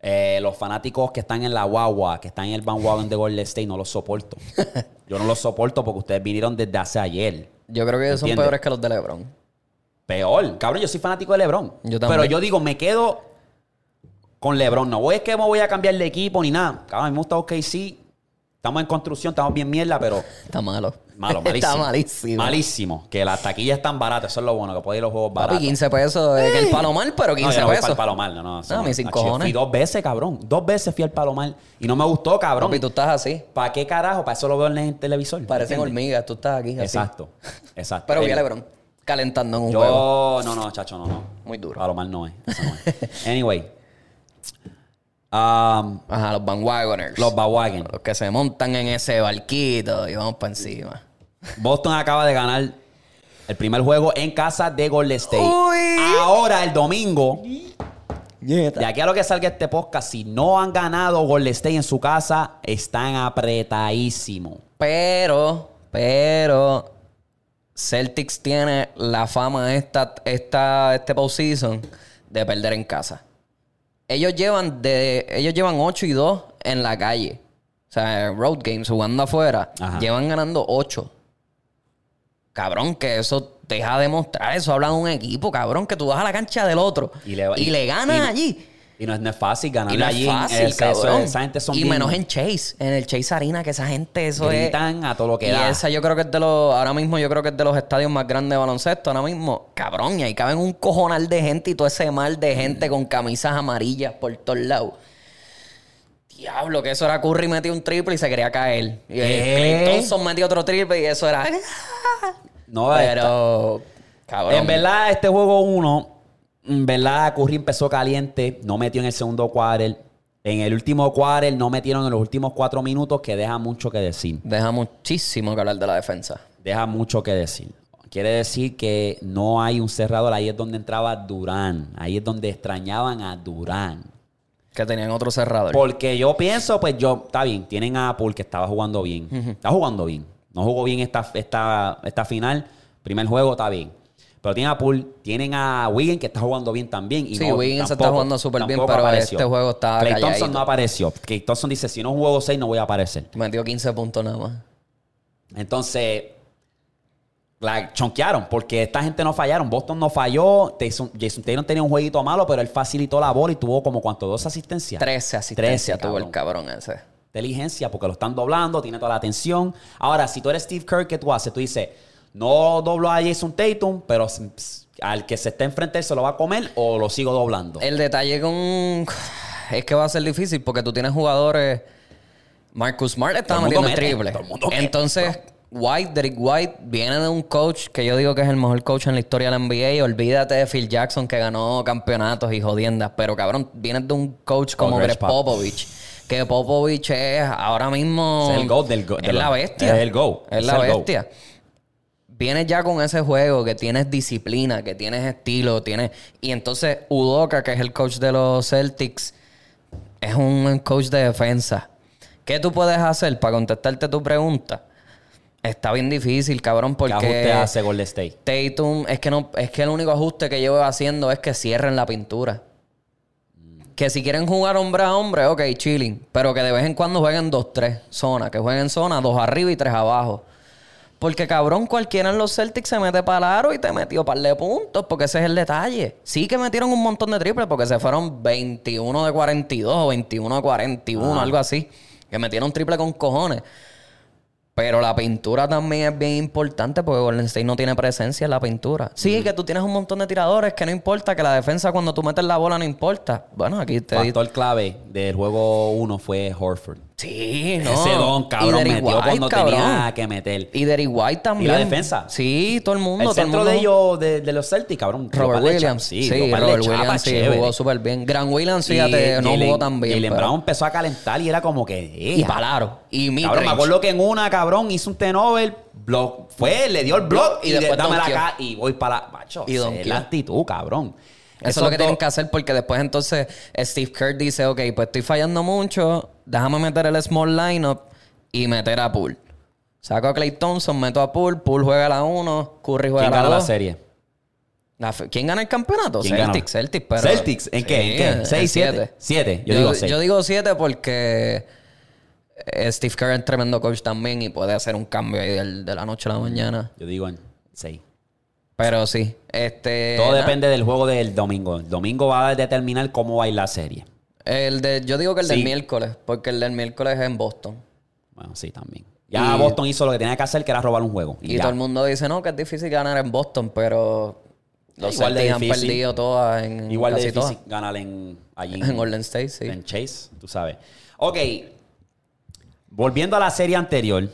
Eh, los fanáticos que están en la guagua, que están en el bandwagon de Golden State, no los soporto. Yo no los soporto porque ustedes vinieron desde hace ayer. Yo creo que ellos son ¿Entiendes? peores que los de LeBron. Peor. Cabrón, yo soy fanático de LeBron. Yo también. Pero yo digo, me quedo con LeBron. No voy es que me voy a cambiar de equipo ni nada. Cabrón, a mí me gusta OKC. Estamos en construcción, estamos bien mierda, pero Está malo. malo, malísimo. Está malísimo. Malísimo. Que las taquillas están baratas. Eso es lo bueno, que puedes ir los juegos Papi, baratos. 15 pesos que el palomar, pero 15 no, yo no voy pesos. para el Palomar, no, no. No, Macho, yo cojones. Fui dos veces, cabrón. Dos veces fui al Palomar. Y no me gustó, cabrón. Papi, tú estás así. ¿Para qué carajo? Para eso lo veo en el televisor. Parecen ¿entiendes? hormigas. Tú estás aquí así. Exacto. Exacto. Pero vi a Eh, LeBron calentando en un juego. Yo, no, no, chacho, no, no. Muy duro. Palomar no es. eso no es. anyway. Um, Ajá, los bandwagoners. los Bawagen. Los que se montan en ese barquito y vamos para encima. Boston acaba de ganar el primer juego en casa de Golden State. Uy. Ahora, el domingo, de aquí a lo que salga este podcast, si no han ganado Golden State en su casa, están apretadísimos. Pero, pero, Celtics tiene la fama esta, esta, este postseason de perder en casa. Ellos llevan de, ellos llevan 8 y 2 en la calle. O sea, road games jugando afuera. Ajá. Llevan ganando 8. Cabrón, que eso deja de mostrar. Eso habla de un equipo, cabrón, que tú vas a la cancha del otro y le, ganas y- allí. Y no es, no es fácil ganarle Y no es allí. en fácil, eso- esa gente son y bien- menos en Chase, en el Chase Arena, que esa gente, eso Gritan es... a todo lo que y da. esa yo creo que es de los... Ahora mismo yo creo que es de los estadios más grandes de baloncesto. Ahora mismo, cabrón, y ahí caben un cojonal de gente y todo ese mal de gente con camisas amarillas por todos lados. Diablo, que eso era Curry metió un triple y se quería caer. Y ¿Qué? Clay Thompson metió otro triple y eso era... No, Pero... Cabrón. En verdad, este juego 1, en verdad, Curry empezó caliente, no metió en el segundo quarter. En el último quarter no metieron en los últimos cuatro minutos, que deja mucho que decir. Deja muchísimo que hablar de la defensa. Deja mucho que decir. Quiere decir que no hay un cerrador. Ahí es donde entraba Durán. Ahí es donde extrañaban a Durán. Que tenían otro cerrador. Porque yo pienso, pues yo, está bien, tienen a Apple que estaba jugando bien. Está jugando bien. No jugó bien esta, esta, esta final. Primer juego está bien. Pero tienen a Poole, tienen a Wiggins que está jugando bien también. Y Sí, no, Wiggins está tampoco- jugando súper bien, pero apareció. este juego está Klay calladito. Thompson no apareció. Klay Thompson dice, si no juego 6 no voy a aparecer. Metió 15 puntos nada más. Entonces, la chonquearon porque esta gente no fallaron. Boston no falló. Jason, Jason Taylor tenía un jueguito malo, pero él facilitó la bola y tuvo como cuánto, dos asistencias. 13 asistencias 13, tuvo el cabrón ese. inteligencia porque lo están doblando, tiene toda la atención. Ahora, si tú eres Steve Kerr, ¿qué tú haces? Tú dices, no doblo a Jason Tatum, pero al que se esté enfrente él se lo va a comer o lo sigo doblando. El detalle con... Es que va a ser difícil porque tú tienes jugadores... Marcus Smart estaba mundo metiendo mete, triple. Entonces, White, Derek White, viene de un coach que yo digo que es el mejor coach en la historia de la NBA. Olvídate de Phil Jackson que ganó campeonatos y jodiendas. Pero cabrón, vienes de un coach como Greg Popovich. Que Popovich es ahora mismo... Es el GOAT del go- Es la bestia. es el GOAT. Es Es la GOAT. Vienes ya con ese juego que tienes disciplina, que tienes estilo, tienes... Y entonces Udoka, que es el coach de los Celtics, es un coach de defensa. ¿Qué tú puedes hacer para contestarte tu pregunta? Está bien difícil, cabrón, ¿Qué porque ajuste hace Golden State? Tatum es que no es que el único ajuste que llevo haciendo es que cierren la pintura. Que si quieren jugar hombre a hombre, ok, chilling. Pero que de vez en cuando jueguen dos, tres zona. Que jueguen zona, dos arriba y tres abajo. Porque cabrón, cualquiera en los Celtics se mete para el aro y te metió par de puntos, porque ese es el detalle. Sí que metieron un montón de triples, porque se fueron 21 de 42 o 21 de 41, algo así. Que metieron triple con cojones. Pero la pintura también es bien importante porque Golden State no tiene presencia en la pintura. Sí, que tú tienes un montón de tiradores que no importa, que la defensa cuando tú metes la bola no importa. Bueno, aquí te di- Factor clave del juego 1 fue Horford. Sí, no. Ese don, Y cabrón, metió White, cuando cabrón. tenía que meter. Y Derrick White también. ¿Y la defensa? Sí, todo el mundo. el todo centro mundo. de ellos, de, de los Celtics, cabrón. Robert Williams. Sí, de Robert Williams sí, jugó súper bien. Gran Williams, Y fíjate, no Jalen- jugó tan bien. Pero- Brown empezó a calentar y era como que... eh, Y palaro. Y Cabrón, me acuerdo que en una, cabrón, hizo un turnover, block, fue, le dio el block Y y, después dame la cara y voy para la... Macho, Y es donkeó. la actitud, cabrón. Eso es lo que tienen que hacer porque después entonces Steve Kerr dice, ok, pues estoy fallando mucho, déjame meter el small lineup y meter a Poole. Saco a Clay Thompson, meto a Poole, Poole juega la 1, Curry juega ¿Quién la gana 2. la serie? La fe- ¿Quién gana el campeonato? ¿Quién Celtics? Celtics, pero... ¿Celtics? ¿En qué? ¿En qué? en ¿Seis, siete? siete. Siete. Yo digo seis. Yo digo 7 porque eh, Steve Kerr es tremendo coach también y puede hacer un cambio ahí de la noche a la mañana. Yo digo en seis. Pero sí, este... Todo depende del juego del domingo. El domingo va a determinar cómo va a ir la serie. El de, yo digo que el del miércoles, porque el del miércoles es en Boston. Bueno, sí, también. Ya Y- Boston hizo lo que tenía que hacer, que era robar un juego. Y, todo el mundo dice, no, que es difícil ganar en Boston, pero los Igual de Celtics han difícil. perdido todas en Igual de casi difícil todas. ganar en, allí En Golden State, sí. en Chase, tú sabes. Ok. Volviendo a la serie anterior.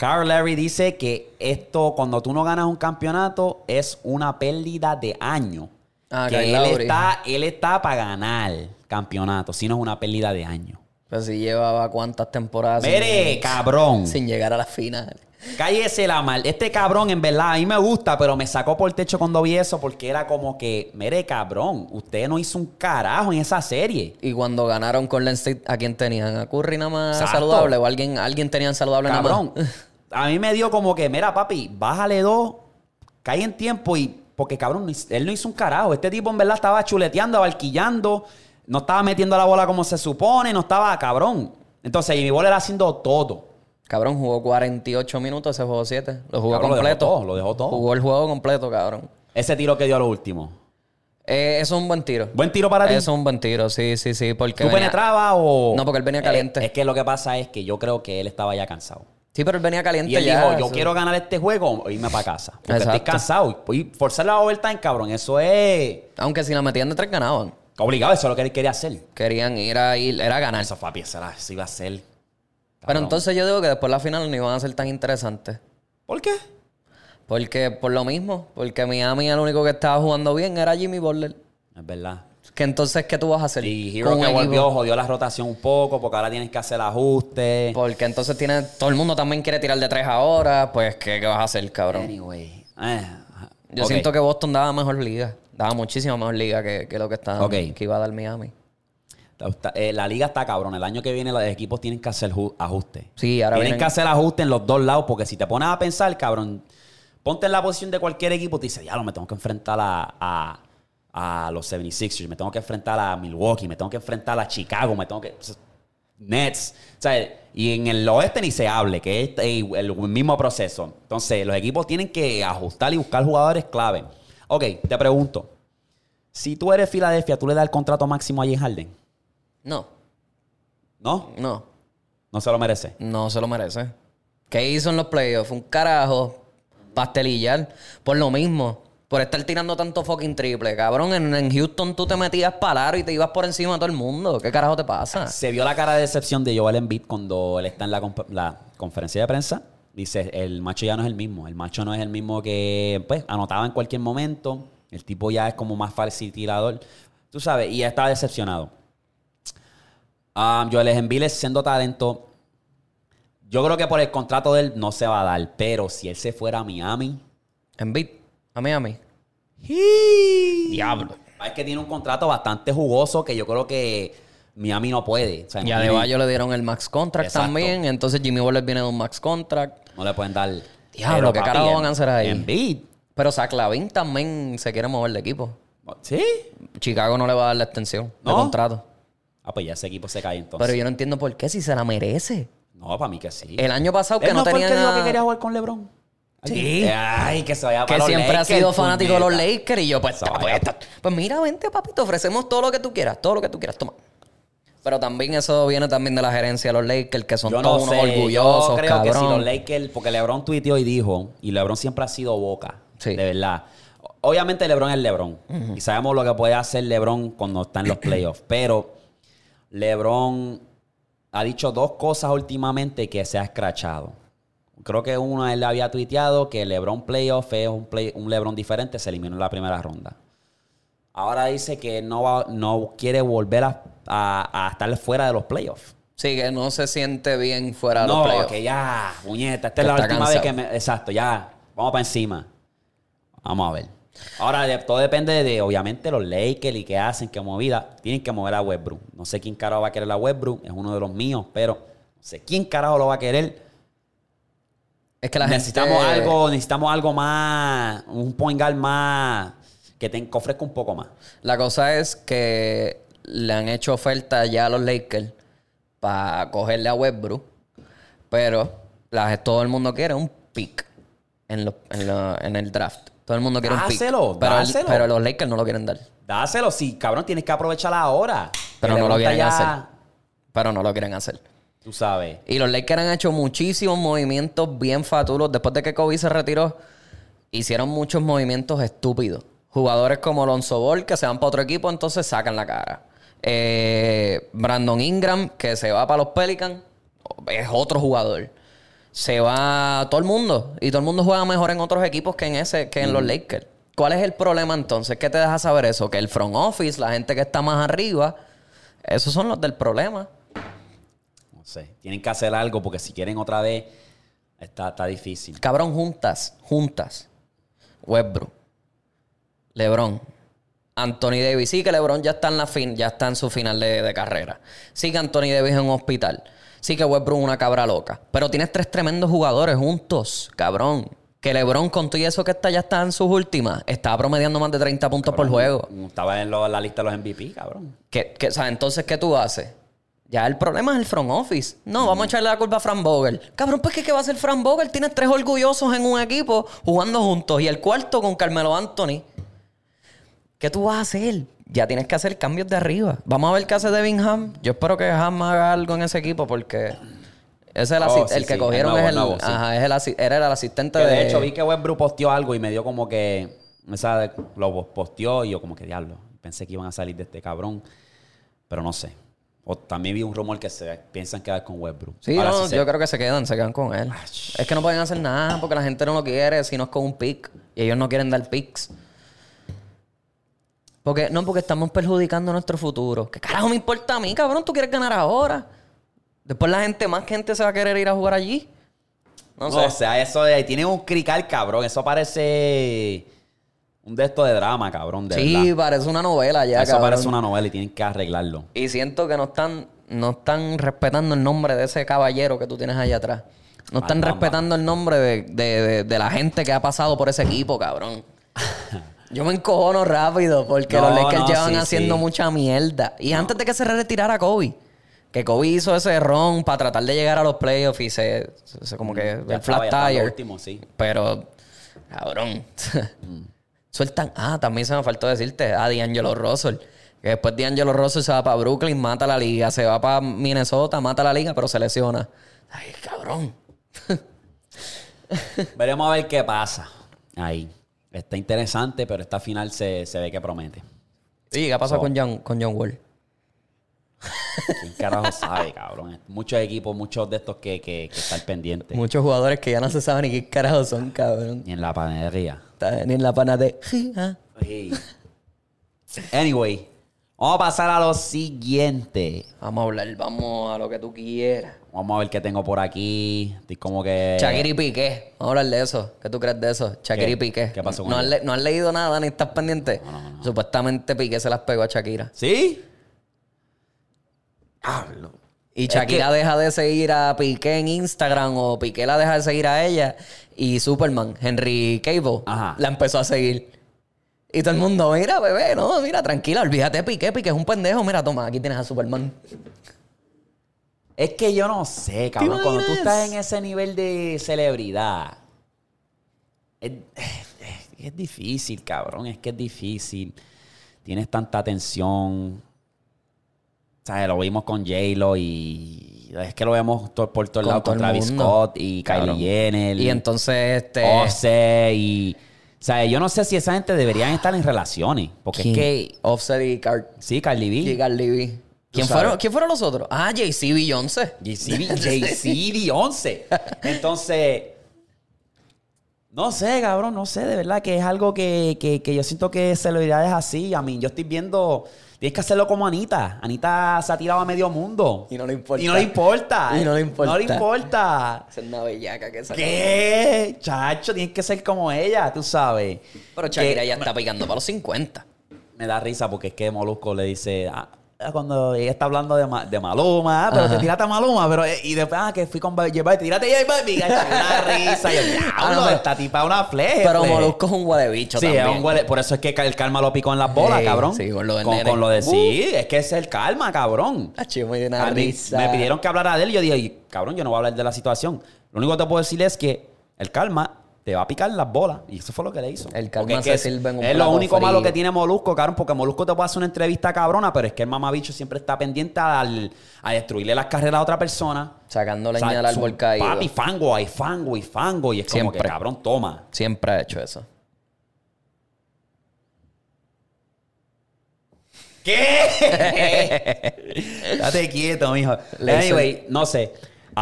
Carl Larry dice que esto, cuando tú no ganas un campeonato, es una pérdida de año. Ah, que Kyle él Lowry. está, él está para ganar campeonato, si no es una pérdida de año. Pero si llevaba cuántas temporadas sin- Mire, cabrón. sin llegar a la final. Cállese la mal. Este cabrón, en verdad, a mí me gusta, pero me sacó por el techo cuando vi eso porque era como que, mire, cabrón, usted no hizo un carajo en esa serie. Y cuando ganaron con State, ¿a quién tenían? ¿A Curry nada más Exacto. saludable? ¿O alguien, alguien tenían saludable Cabrón. nada más? A mí me dio como que, mira, papi, bájale dos, cae en tiempo y. Porque, cabrón, él no hizo un carajo. Este tipo, en verdad, estaba chuleteando, abarquillando, no estaba metiendo la bola como se supone, no estaba, cabrón. Entonces, Jimmy Butler haciendo todo. Cabrón, jugó 48 minutos ese juego 7. Lo jugó Cabrón, lo dejó completo. todo, lo dejó todo. Jugó el juego completo, cabrón. Ese tiro que dio a lo último. Eh, eso es un buen tiro. ¿Buen tiro para ti? Eso es un buen tiro, sí, sí, sí. Porque ¿Tú venía- penetrabas o.? No, porque él venía Eh, caliente. es que lo que pasa es que yo creo que él estaba ya cansado. Sí, pero él venía caliente Y él ya. dijo, yo eso- quiero ganar este juego o irme para casa. Porque estoy Exacto. cansado. Y forzar la overtime, cabrón, eso es Aunque si la metían de tres ganaban. obligado. Eso es lo que él quería hacer. Querían ir a ir, era ganar. Eso, papi, eso, era- eso iba a ser. Pero entonces yo digo que después la final no iban a ser tan interesantes. ¿Por qué? Porque por lo mismo, porque Miami el único que estaba jugando bien era Jimmy Butler. Es verdad. Que entonces, ¿qué tú vas a hacer? Y Hero que volvió jodió la rotación un poco porque ahora tienes que hacer ajustes. Porque entonces tiene, todo el mundo también quiere tirar de tres ahora. Pues, ¿qué, qué vas a hacer, cabrón? Anyway. eh, Yo siento que Boston daba mejor liga. Daba muchísimo mejor liga que, que lo que, está, Ok. que iba a dar Miami. Eh, la liga está cabrón. El año que viene los equipos tienen que hacer ju- ajustes. Sí, ahora Tienen vienen- que hacer ajustes en los dos lados porque si te pones a pensar, cabrón, ponte en la posición de cualquier equipo y te dice, ya lo me tengo que enfrentar a, a, a los 76ers, me tengo que enfrentar a Milwaukee, me tengo que enfrentar a Chicago, me tengo que... Nets. O sea, y en el oeste ni se hable, que es el mismo proceso. Entonces, los equipos tienen que ajustar y buscar jugadores clave. Ok, te pregunto. Si tú eres Filadelfia, ¿tú le das el contrato máximo a James Harden? No, ¿No? no. No se lo merece. No se lo merece. ¿Qué hizo en los playoffs? Un carajo. Pastelillar. Por lo mismo. Por estar tirando tanto fucking triple. Cabrón, en, en Houston tú te metías palaro y te ibas por encima de todo el mundo. ¿Qué carajo te pasa? Se vio la cara de decepción de Joel Embiid cuando él está en la, conferencia de prensa. Dice, el macho ya no es el mismo. El macho no es el mismo que, pues, anotaba en cualquier momento. El tipo ya es como más fácil tirador. Tú sabes, y ya estaba decepcionado. Um, Joel Embiid es siendo talento. Yo creo que por el contrato de él no se va a dar. Pero si él se fuera a Miami... En beat. A Miami. Diablo. Es que tiene un contrato bastante jugoso que yo creo que Miami no puede. O sea, Y no a Deballo le dieron el max contract Exacto. también. Entonces Jimmy Butler viene de un max contract. No le pueden dar. Diablo, ¿qué papi, carajo en- van a hacer ahí? En beat. Pero Zach Lavin también se quiere mover de equipo. ¿Sí? Chicago no le va a dar la extensión de ¿No? contrato. Ah, pues ya ese equipo se cae entonces. Pero yo no entiendo por qué, si se la merece. No, para mí que sí. El año pasado que Él no, fue el tenían que dijo a- que quería jugar con LeBron. Sí. Ay, que se vaya que los siempre ha sido fanático de los. Lakers y yo pues, pues, pues, pues mira, vente papi, te ofrecemos todo lo que tú quieras, todo lo que tú quieras, toma. Pero también eso viene también de la gerencia de los Lakers, que son Yo no todos unos sé, orgullosos, yo creo cabrón. que si los Lakers, porque LeBron tuiteó y dijo, y LeBron siempre ha sido boca, Sí. de verdad. Obviamente LeBron es LeBron, y sabemos lo que puede hacer LeBron cuando está en los playoffs, pero LeBron ha dicho dos cosas últimamente que se ha escrachado. Creo que una él había tuiteado que LeBron playoff es un, play- un LeBron diferente, se eliminó en la primera ronda. Ahora dice que no, va- no quiere volver a, a- a estar fuera de los playoffs. Sí, que no se siente bien fuera de No, los playoffs. que ya, puñeta, esta Que es la última cansado. vez que me... Exacto, ya, vamos para encima. Vamos a ver. Ahora, todo depende de, obviamente, los Lakers y qué hacen, qué movida. Tienen que mover a Westbrook. No sé quién carajo va a querer a Westbrook, es uno de los míos, pero no sé quién carajo lo va a querer. Es que la necesitamos gente... algo, necesitamos algo más, un point guard más, que te ofrezca un poco más. La cosa es que le han hecho oferta ya a los Lakers para cogerle a Westbrook, pero la- todo el mundo quiere un pick en, lo- en, lo- en el draft. Todo el mundo quiere un pick. Pero, el- dáselo. pero los Lakers no lo quieren dar. Dáselo, sí, cabrón, tienes que aprovechar ahora. Pero Que no lo quieren ya, hacer. Pero no lo quieren hacer. Tú sabes. Y los Lakers han hecho muchísimos movimientos bien fatulos. Después de que Kobe se retiró, hicieron muchos movimientos estúpidos. Jugadores como Alonso Ball, que se van para otro equipo, entonces sacan la cara. Eh, Brandon Ingram, que se va para los Pelicans, es otro jugador. Se va todo el mundo. Y todo el mundo juega mejor en otros equipos que en ese, que en los Lakers. ¿Cuál es el problema entonces? ¿Qué te deja saber eso? Que el front office, la gente que está más arriba, esos son los del problema. Tienen que hacer algo porque si quieren otra vez, está, está difícil. Cabrón, juntas, juntas. Westbrook, LeBron, Anthony Davis. Sí que LeBron ya está en la fin, ya está en su final de, de carrera. Sí que Anthony Davis en un hospital. Sí que Westbrook es una cabra loca. Pero tienes tres tremendos jugadores juntos, cabrón. Que LeBron con todo y eso que está ya está en sus últimas, estaba promediando más de 30 puntos por juego. Estaba en lo- la lista de los MVP, cabrón. ¿Qué, qué- o sea, entonces, ¿qué tú haces? Ya el problema es el front office. No, vamos a echarle la culpa a Fran Vogel. Cabrón, pues ¿qué, qué va a hacer Fran Vogel? Tienes tres orgullosos en un equipo jugando juntos y el cuarto con Carmelo Anthony. ¿Qué tú vas a hacer? Ya tienes que hacer cambios de arriba. Vamos a ver qué hace Devin Ham. Yo espero que Ham haga algo en ese equipo porque ese es el, Oh, sí, el que sí, cogieron el nuevo, es el, el nuevo, sí. ajá, es el asi- era el asistente Que de, de hecho vi que Westbrook posteó algo y me dio como que. Esa de- lo posteó y yo como que diablo. Pensé que iban a salir de este cabrón. Pero no sé. O también vi un rumor que se piensan quedar con Westbrook. Sí, Ahora, no, si se- yo creo que se quedan, se quedan con él. Es que no pueden hacer nada porque la gente no lo quiere, si no es con un pick. Y ellos no quieren dar picks. Porque, no, porque estamos perjudicando nuestro futuro. ¿Qué carajo me importa a mí, cabrón? Tú quieres ganar ahora. Después la gente, más gente se va a querer ir a jugar allí. No, No, sé. o sea, eso de. Tienen un crical, cabrón. Eso parece. Un de estos de drama, cabrón. De sí, verdad. parece una novela ya, Eso cabrón. parece una novela y tienen que arreglarlo. Y siento que no están, no están respetando el nombre de ese caballero que tú tienes allá atrás. No están respetando el nombre de, de- de- de la gente que ha pasado por ese equipo, cabrón. Yo me encojono rápido porque No, los Lakers no, llevan sí, haciendo sí. mucha mierda. Y antes de que se retirara Kobe, que Kobe hizo ese ron para tratar de llegar a los playoffs y se, se- como que Ya el estaba, flat tire. último, sí. Pero, cabrón. Sueltan. Ah, también se me faltó decirte. A D'Angelo Russell. Que después D'Angelo Russell se va para Brooklyn, mata la liga. Se va para Minnesota, mata la liga, pero se lesiona. Ay, cabrón. Veremos a ver qué pasa. Ahí. Está interesante, pero esta final se, se ve que promete. ¿Y qué pasa So- con John, con John Wall? ¿Quién carajo sabe, cabrón? Muchos equipos, muchos de estos que, que, que están pendientes. Muchos jugadores que ya no se saben ni qué carajo son, cabrón. Y en la panadería. Están en la panadería. Sí. Anyway, vamos a pasar a lo siguiente. Vamos a hablar, vamos a lo que tú quieras. Vamos a ver qué tengo por aquí. Estoy como que. Shakira y Piqué. Vamos a hablar de eso. ¿Qué tú crees de eso? Shakira ¿Qué? y Piqué. ¿Qué pasó con ¿No has, le- no has leído nada ni estás pendiente? Supuestamente Piqué se las pegó a Shakira. ¿Sí? Y Shakira deja de seguir a Piqué en Instagram o Piqué la deja de seguir a ella. Y Superman, Henry Cable, Ajá. la empezó a seguir. Y todo el mundo, mira, bebé, no, mira, tranquila, olvídate de Piqué, Piqué es un pendejo. Mira, toma, aquí tienes a Superman. Es que yo no sé, cabrón. ¿Te Cuando tú estás en ese nivel de celebridad, es, es- es difícil, cabrón. Es que es difícil. Tienes tanta atención. ¿Sabes? Lo vimos con J-Lo y es que lo vemos por todos lados todo con Travis mundo. Scott y Cabrón. Kylie Jenner. Y entonces, este... Offset y... O sea, yo no sé si esa gente deberían estar en relaciones. Porque ¿quién? es que... Offset y Car Sí, Carly B. y Cardi B. ¿Quién fueron, ¿Quién fueron los otros? Ah, Jay-Z, Beyoncé. JC, JC 11. Entonces, no sé, cabrón, no sé, de verdad que es algo que, que, que yo siento que celebridades así. A mí, yo estoy viendo, tienes que hacerlo como Anita. Anita se ha tirado a medio mundo. Y no le importa. Y no le importa. Y no le importa. No le importa. Es una bellaca que esa ¿Qué? Chacho, tienes que ser como ella, tú sabes. Pero Shakira Que- ya está picando para los 50. me da risa porque es que Molusco le dice, ah, cuando ella está hablando de, Ma- de Maluma, ah, pero Ajá. te tiraste a Maluma, pero eh, y después, ah, que fui con J Balvin, tírate J Balvin, una risa, y yo, Ah, no, esta tipa una fleje. Pero fleje". Molusco es un huele bicho Sí, también. es un huele- por eso es que el karma lo picó en las bolas, cabrón. sí, con lo del con, con lo de Uh. sí, es que es el karma, cabrón. Ah, chico, me dio una A mí risa. me pidieron que hablara de él y yo dije, "Y, cabrón, yo no voy a hablar de la situación. Lo único que te puedo decir es que el karma te va a picar las bolas. Y eso fue lo que le hizo. El Porque es se es, sirve en un es lo único frío. malo que tiene Molusco, cabrón, porque Molusco te puede hacer una entrevista cabrona, pero es que el mamabicho siempre está pendiente al- a destruirle las carreras a otra persona. Sea, leña del árbol caído. Papi, fango, hay fango y fango. Y es como que, Siempre. cabrón, toma. Siempre ha hecho eso. ¿Qué? Date quieto, mijo. Anyway, no sé.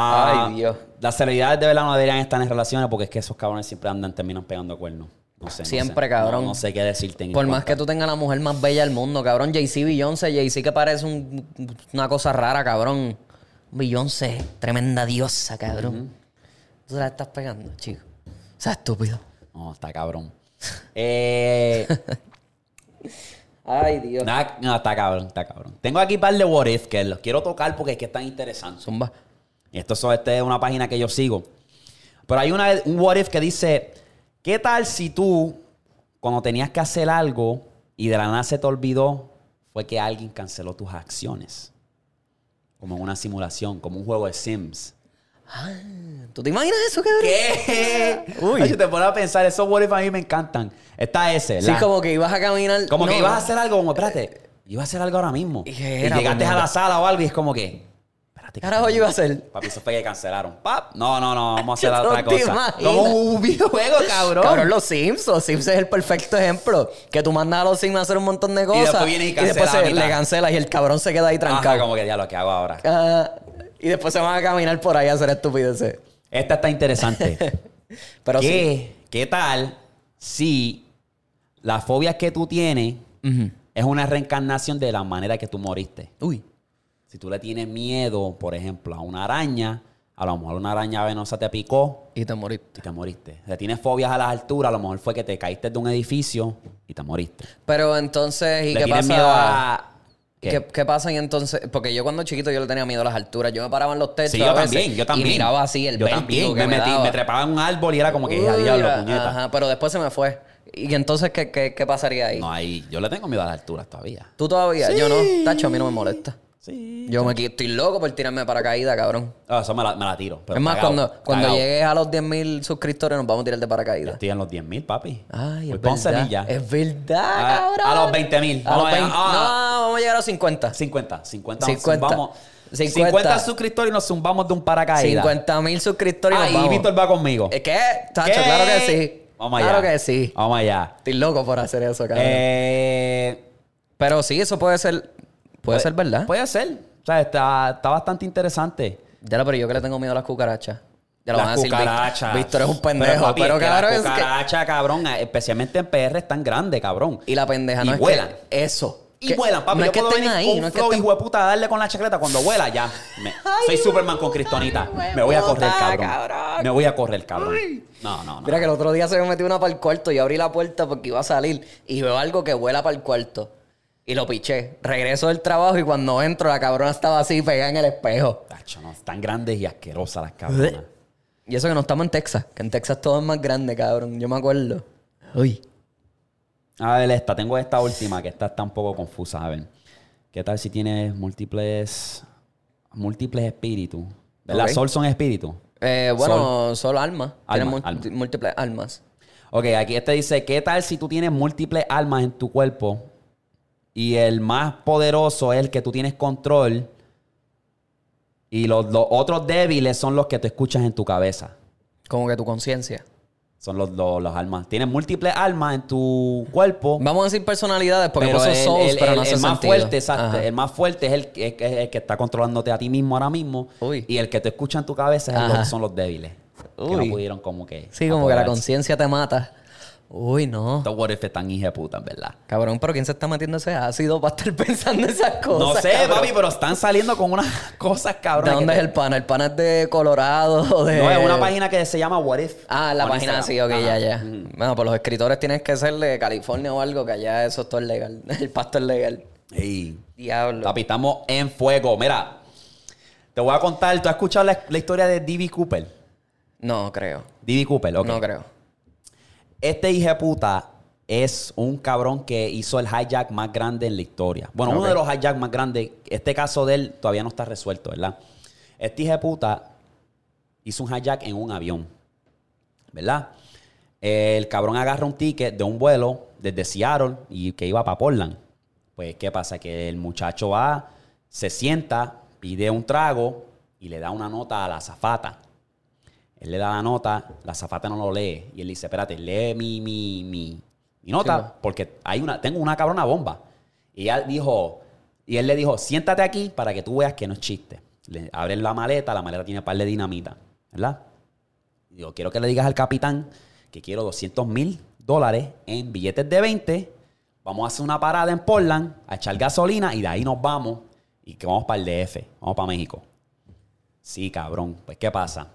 Ah, Ay, Dios. Las celebridades de verdad no deberían estar en relaciones porque es que esos cabrones siempre andan, terminan pegando cuernos. No sé. no Siempre, sé. cabrón. No, no sé qué decirte. Por más que tú tengas la mujer más bella del mundo, cabrón. Jay-Z, Beyoncé, Jay-Z que parece un- una cosa rara, cabrón. Beyoncé, tremenda diosa, cabrón. Tú la estás pegando, chico. O sea, estúpido. No, está cabrón. Eh, Ay, Dios. no, está cabrón, está cabrón. Tengo aquí un par de what if que los quiero tocar porque es que están interesantes. Zumba. Esto so- esta es una página que yo sigo. Pero hay una, un what if que dice, ¿qué tal si tú, cuando tenías que hacer algo y de la nada se te olvidó, fue que alguien canceló tus acciones? Como en una simulación, como un juego de Sims. ¿Tú te imaginas eso, cabrón? ¿Qué? Uy. Ay, yo te pones a pensar, esos what if a mí me encantan. Está ese, Sí, como que ibas a caminar. Como que no, ibas a hacer algo, como, espérate, iba a hacer algo ahora mismo. ¿Y llegaste a la sala o algo y es como que, espérate. ¿Qué carajo yo iba a hacer? Papi, eso fue que cancelaron. Pap. No, no, no, vamos a hacer ¿Qué otra cosa. Como un videojuego, cabrón. Cabrón, los Sims. Los Sims es el perfecto ejemplo. Que tú mandas a los Sims a hacer un montón de cosas. después viene y cancela después la se- le cancelas y el cabrón se queda ahí Ajá, trancado. como que ya lo que hago ahora. Ah, y después se van a caminar por ahí a hacer estupideces. Esta está interesante. Pero sí. ¿Qué, ¿Qué tal si la fobia que tú tienes es una reencarnación de la manera que tú moriste? Uy. Si tú le tienes miedo, por ejemplo, a una araña, a lo mejor una araña venosa te picó Y te moriste. y te moriste. Si tienes fobias a las alturas, a lo mejor fue que te caíste de un edificio y te moriste. Pero entonces, ¿y le qué pasa? miedo a... ¿Qué? ¿Qué? ¿Qué pasa y entonces? Porque yo cuando chiquito yo le tenía miedo a las alturas. Yo me paraba en los techos Sí, yo también, yo también. Y miraba así el Yo también. que Me, me, metí, me trepaba en un árbol y era como que, Uy, diablo, puñeta. Ajá, pero después se me fue. ¿Y entonces qué, qué, qué pasaría ahí? No, ahí, yo le tengo miedo a las alturas todavía. ¿Tú todavía? Yo no. Tacho, a mí no me molesta. Sí. Yo me estoy loco por tirarme para caída, cabrón. Ah, eso me la, me la tiro. pero es más, cagao, cuando, cuando cagao. llegues a los 10.000 suscriptores nos vamos a tirar de paracaídas. estoy en los 10 mil, papi. Ay, Voy es con verdad. Es verdad, Ah, cabrón. a los 20,000. A los Vamos allá. 20. Ah. No, vamos a llegar a los 50. 50, 50. 50. Vamos. 50. 50 suscriptores y nos zumbamos de un paracaídas. 50 mil suscriptores y Ah, nos y vamos. Víctor va conmigo. ¿Eh, ¿Qué? Tacho, ¿Qué? claro que sí. Vamos allá. Claro que sí. Vamos allá. Estoy loco por hacer eso, cabrón. Eh, Pero sí, eso puede ser... Puede ser verdad. Puede ser. O sea, está, está bastante interesante. Ya lo, pero yo que le tengo miedo a las cucarachas. Ya lo Las van a decir. Cucarachas. Víctor es un pendejo. Pero, papi, es que claro, las es que... cucarachas, cabrón, especialmente en PR, es tan grande, cabrón. Y la pendeja Y no es vuelan. que... Eso. Y Que- vuelan, papi. No Yo es que puedo venir ahí. con No es que flow, hijo de puta, a darle con la chacleta. Cuando vuela, ya. Me- soy Superman con Cristonita. Me voy a correr, cabrón. Me voy a correr, cabrón. No, no, no. Mira que el otro día se me metió una para el cuarto y abrí la puerta porque iba a salir y veo algo que vuela para el cuarto. Y lo piché. Regreso del trabajo y cuando entro la cabrona estaba así pegada en el espejo. Tacho, no, están grandes y asquerosas las cabronas. Y eso que no estamos en Texas. Que en Texas todo es más grande, cabrón. Yo me acuerdo. Uy. A ver, esta. Tengo esta última que esta está un poco confusa. A ver. ¿Qué tal si tienes múltiples... Múltiples espíritus? ¿Verdad? Sol son espíritus. Eh, bueno, almas. Tiene Alma, alma. múltiples almas. Ok, aquí este dice, ¿qué tal si tú tienes múltiples almas en tu cuerpo y el más poderoso es el que tú tienes control y los, los otros débiles son los que te escuchas en tu cabeza? Como que tu conciencia. Son los, los, los almas. Tienes múltiples almas en tu cuerpo. Vamos a decir personalidades porque pero puso el, souls, el- pero el- no hace el más fuerte, exacto. El más fuerte es el, el que está controlándote a ti mismo ahora mismo. Uy. Y el que te escucha en tu cabeza es son los débiles. Que no pudieron como que... Sí, como que la conciencia te mata. Uy, no. Estos what if están hija de puta, en verdad. Cabrón, pero ¿quién se está metiendo ese ácido para estar pensando esas cosas? No sé, cabrón? papi, pero están saliendo con unas cosas ¿De cabronas. dónde es el pana? ¿El pana es de Colorado de...? No, es una página que se llama What If. Ah, la página Instagram. sí, ok, Ajá. ya, ya. Bueno, pues los escritores tienen que ser de California o algo, que allá eso es todo legal. El pasto es legal. Ey, Diablo. papi, estamos en fuego. Mira, te voy a contar. ¿Tú has escuchado la, la historia de D.B. Cooper? No, creo. D.B. Cooper, ok. No creo. Este hijo de puta es un cabrón que hizo el hijack más grande en la historia. Bueno, uno de los hijacks más grandes. Este caso de él todavía no está resuelto, ¿verdad? Este hijo de puta hizo un hijack en un avión, ¿verdad? El cabrón agarra un ticket de un vuelo desde Seattle y que iba para Portland. Pues, ¿qué pasa? Que el muchacho va, se sienta, pide un trago y le da una nota a la azafata. Él le da la nota, la azafata no lo lee. Y él dice, espérate, lee mi, mi, mi, mi nota, Sí, porque hay una, tengo una cabrona bomba. Y ella dijo, y él le dijo, siéntate aquí para que tú veas que no es chiste. Le abren la maleta, la maleta tiene un par de dinamita, ¿verdad? Y Digo, quiero que le digas al capitán que quiero 200 mil dólares en billetes de 20. Vamos a hacer una parada en Portland, a echar gasolina y de ahí nos vamos. Y que vamos para el DF, vamos para México. Sí, cabrón. Pues, ¿qué pasa?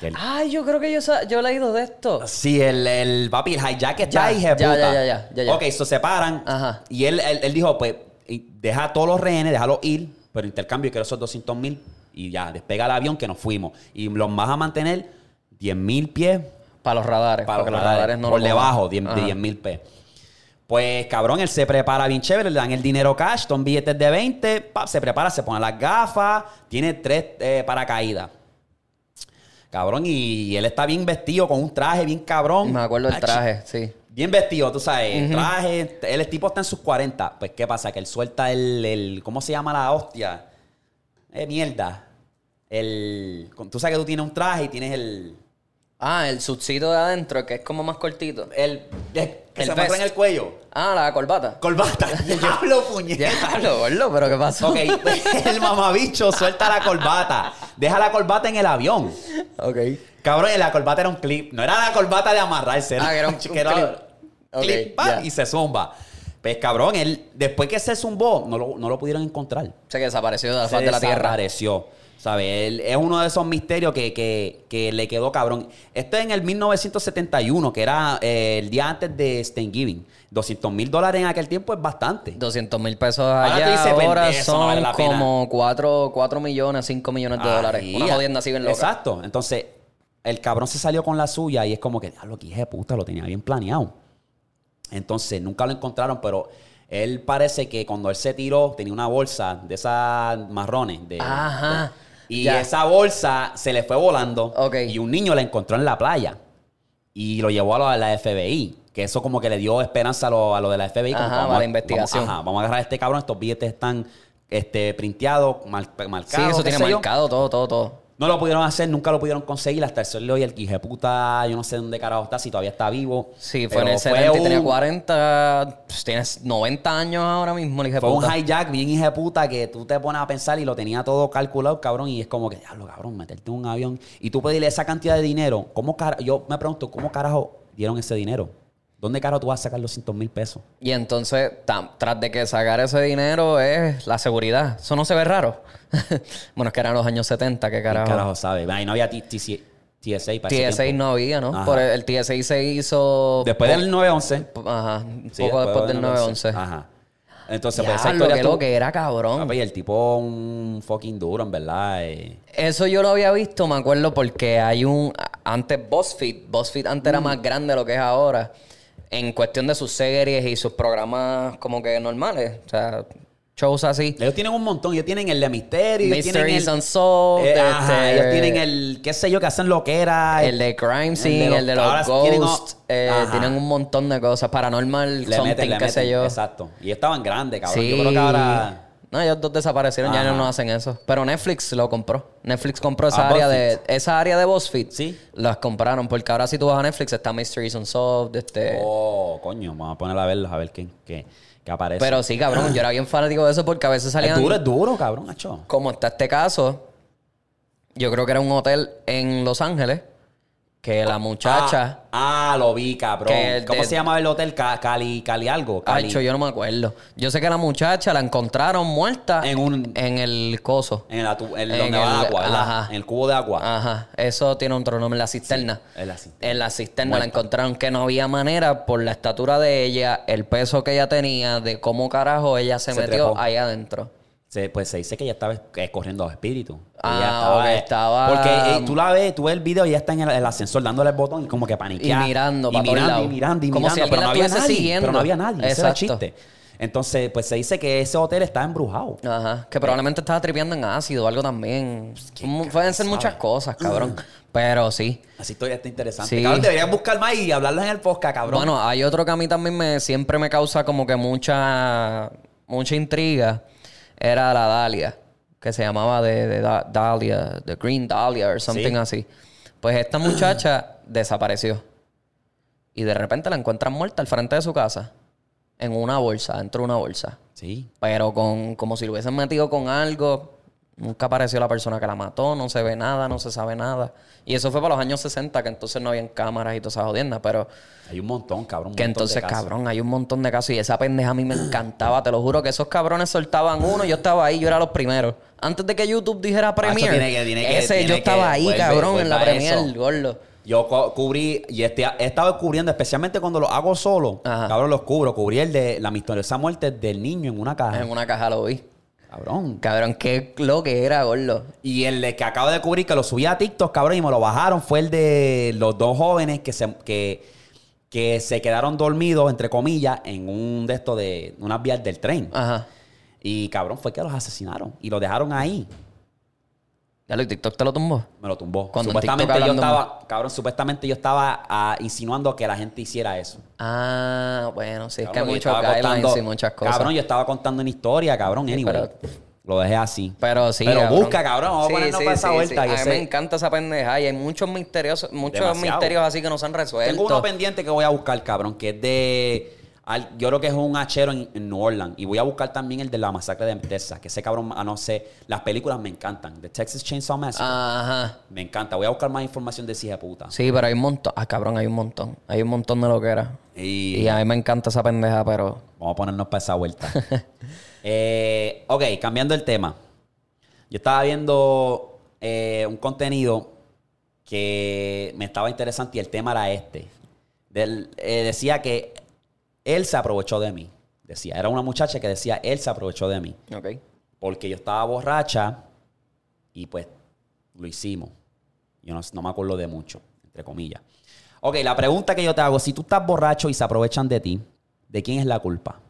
El- Ay, yo creo que yo, yo he leído de esto. Sí, el, el papi, el hijack está Ya, ahí, ya, puta. ya, ya, ya, ya, ya. Ok, se separan. Ajá. Y él, él, él dijo, pues, deja a todos los rehenes, déjalos ir, pero intercambio quiero esos 200 mil y ya, despega el avión que nos fuimos. Y los vas a mantener 10 mil pies Para los radares. para los porque radares, no por lo debajo, cojan. 10 de Ajá. 10 mil pies. Pues, cabrón, él se prepara bien chévere, le dan el dinero cash, son billetes de 20, pa, se prepara, se pone las gafas, tiene tres eh, paracaídas. Cabrón, y él está bien vestido con un traje bien cabrón. Me acuerdo del traje, sí. Bien vestido, tú sabes, el traje, el tipo está en sus 40. Pues, ¿qué pasa? Que él suelta el, el- ¿cómo se llama la hostia? Eh, mierda. El, tú sabes que tú tienes un traje y tienes el, Ah, el subcito de adentro, que es como más cortito. el, el que El se amarra en el cuello. Ah, la corbata. Corbata. Diablo, puñeta. Diablo, pero ¿qué pasó? Ok, el mamabicho suelta la corbata. Deja la corbata en el avión. Ok. Cabrón, la corbata era un clip. No era la corbata de amarrarse. Era, Ah, que era un- un clip. clip, Ok, pa, ya. y se zumba. Pues cabrón, él, después que se zumbó, no lo, no lo pudieron encontrar. O sea, que desapareció de la Se faz de la tierra. desapareció. ¿Sabes? Es uno de esos misterios que, que- que le quedó cabrón. Esto es en el 1971, que era eh, el día antes de Thanksgiving. 200 mil dólares en aquel tiempo es bastante. 200 mil pesos allá ahora no son vale la pena. como 4, millones, 5 millones de dólares. Una jodienda así bien loca. Exacto. Entonces, el cabrón se salió con la suya y es como que, diablo, que de puta, lo tenía bien planeado. Entonces, nunca lo encontraron, pero él parece que cuando él se tiró, tenía una bolsa de esas marrones. De, Ajá. de- y Ya. esa bolsa se le fue volando. Y un niño la encontró en la playa. Y lo llevó a la FBI. Que eso como que le dio esperanza a lo, a lo de la FBI. como Ajá, vamos para la a- investigación. Vamos, ajá, vamos a agarrar a este cabrón. Estos billetes están este, printeados, mar- marcados. Sí, eso tiene yo. marcado todo, todo, todo. No lo pudieron hacer, nunca lo pudieron conseguir hasta el sol de hoy. El de puta, yo no sé dónde carajo está, si todavía está vivo. Sí, fue en el 70 y un- tenía 40. pues, tienes 90 años ahora mismo, el Fue un hijack bien hijo de puta que tú te pones a pensar y lo tenía todo calculado, cabrón. Y es como que, diablo, cabrón, meterte en un avión y tú pedirle esa cantidad de dinero. ¿Cómo cara- Yo me pregunto, ¿cómo carajo dieron ese dinero? ¿Dónde carajo tú vas a sacar los 100 mil pesos? Y entonces, tam- tras de que sacar ese dinero es la seguridad. Eso no se ve raro. bueno, es que eran los años 70, que ¿Qué carajo. carajo sabe? Ahí no había TSA para ese TSA tiempo. no había, ¿no? Ajá. Por el, el TSA se hizo. Después del 911. po- Ajá, Sí, poco después del 911. Ajá. Entonces, pues esa historia que tú- lo que era, cabrón. Papi, el tipo un fucking duro, en verdad. eh. Eso yo lo había visto, me acuerdo, porque hay un. Antes BuzzFeed, BuzzFeed antes Mm. era más grande de lo que es ahora. En cuestión de sus series y sus programas como que normales. O sea, shows así. Ellos tienen un montón. Ellos tienen el de misterio. ellos tienen Mysteries el, Unsolved. eh, ajá, este, ellos tienen el, qué sé yo, que hacen lo que era. el de Crime Scene, el de los, tienen- Ghosts. eh, tienen un montón de cosas. Paranormal, Le something, meten, le qué sé yo. Exacto. Y estaban grandes, cabrón. Sí. Yo creo que ahora... No, ellos dos desaparecieron, ya no hacen eso. Pero Netflix lo compró. Netflix compró esa Ah, área de esa área de BuzzFeed. Sí. Las compraron porque ahora si tú vas a Netflix está Mysteries Unsolved, este Oh, coño, vamos a ponerla a verlos, a ver qué, qué, qué aparece. Pero sí, cabrón, yo era bien fanático de eso porque a veces es salían duro, es duro, cabrón, macho. como está este caso. Yo creo que era un hotel en Los Ángeles que la muchacha Ah, ah, lo vi, cabrón. Que ¿Cómo de- se llama el hotel? Ca- Cali, Cali algo. Cali. Hacho, yo no me acuerdo. Yo sé que la muchacha la encontraron muerta En un- en el coso. En, la, tu- en En donde va el- agua, ¿verdad? ajá. En el cubo de agua. Ajá, eso tiene otro nombre, en la cisterna. Sí, en la cisterna. En la cisterna la encontraron que no había manera por la estatura de ella, el peso que ella tenía, de cómo carajo ella se, Se metió trepó. ahí adentro. Se- pues se dice que ella estaba eh, corriendo a espíritus. Ah, ella eh, estaba- Porque eh, tú la ves, tú ves el video y ella está en el, el ascensor dándole el botón y como que paniqueada. Y mirando y mirando, y mirando, y Como mirando. si pero no había nadie. siguiendo. Pero no había nadie. Ese era el chiste. Entonces, pues se dice que ese hotel está embrujado. Ajá, que probablemente estaba tripeando en ácido o algo también. Mu- Pueden ser muchas cosas, cabrón. Pero sí. Esa historia está interesante. Sí. Cabrón, deberías buscar más y hablarlo en el podcast, cabrón. Bueno, hay otro que a mí también me, siempre me causa como que mucha, mucha intriga. Era la Dalia, que se llamaba de, de Da- Dahlia, The Green Dahlia o something Sí. así. Pues esta muchacha desapareció. Y de repente la encuentran muerta al frente de su casa. En una bolsa, dentro de una bolsa. Sí. Pero con, como si lo hubiesen metido con algo. Nunca apareció la persona que la mató, no se ve nada, no se sabe nada. Y eso fue para los años 60, que entonces no habían cámaras y todas esas jodiendas, pero Hay un montón, cabrón. un que montón de entonces, casos. cabrón, hay un montón de casos y esa pendeja a mí me encantaba, te lo juro que esos cabrones soltaban uno, yo estaba ahí, yo era los primeros. Antes de que YouTube dijera Premiere, tiene que- tiene que- ese tiene yo que- estaba ahí, vuelve- cabrón, en la Premiere, gordo. Yo cubrí, y este, he estado cubriendo, especialmente cuando lo hago solo. Ajá. Cabrón, los cubro. Cubrí el de la misteriosa muerte del niño en una caja. En una caja lo vi. Cabrón. Cabrón, qué lo que era, gordo. Y el que acabo de cubrir, que lo subí a TikTok, cabrón, y me lo bajaron, fue el de los dos jóvenes que se, que, que se quedaron dormidos, entre comillas, en un de estos de unas vías del tren. Ajá. Y cabrón, fue que los asesinaron. Y lo dejaron ahí. Ya lo TikTok te lo tumbó. Me lo tumbó. Cuando supuestamente yo estaba, cabrón, supuestamente yo estaba ah, insinuando que la gente hiciera eso. Ah, bueno, sí, es que hay Cabrón, muchos contando- y muchas cosas. Cabrón, yo estaba contando una historia, cabrón, anyway. pero- lo dejé así. Pero sí. Pero cabrón. busca, cabrón, vamos Sí, a ponernos sí, para esa vuelta. A mí sé- me encanta esa pendeja y hay muchos misteriosos, muchos Demasiado. misterios así que no se han resuelto. Tengo uno pendiente que voy a buscar, cabrón, que es de. Al- yo creo que es un hachero en, en New Orleans. Y voy a buscar también el de la masacre de Texas. Que ese cabrón, ah, no sé. Las películas me encantan. The Texas Chainsaw Massacre. Ajá. Me encanta. Voy a buscar más información de ese de puta. Sí, pero hay un montón. Ah, cabrón, hay un montón. Hay un montón de lo que era. Y, Y a mí me encanta esa pendeja, pero. vamos a ponernos para esa vuelta. Eh, ok, cambiando el tema. Yo estaba viendo eh, un contenido que me estaba interesante y el tema era este. Del- eh, decía que él se aprovechó de mí. Decía, era una muchacha que decía, él se aprovechó de mí. Ok. Porque yo estaba borracha y pues lo hicimos. Yo no, no me acuerdo de mucho, entre comillas. Ok, la pregunta que yo te hago, si tú estás borracho y se aprovechan de ti, ¿de quién es la culpa?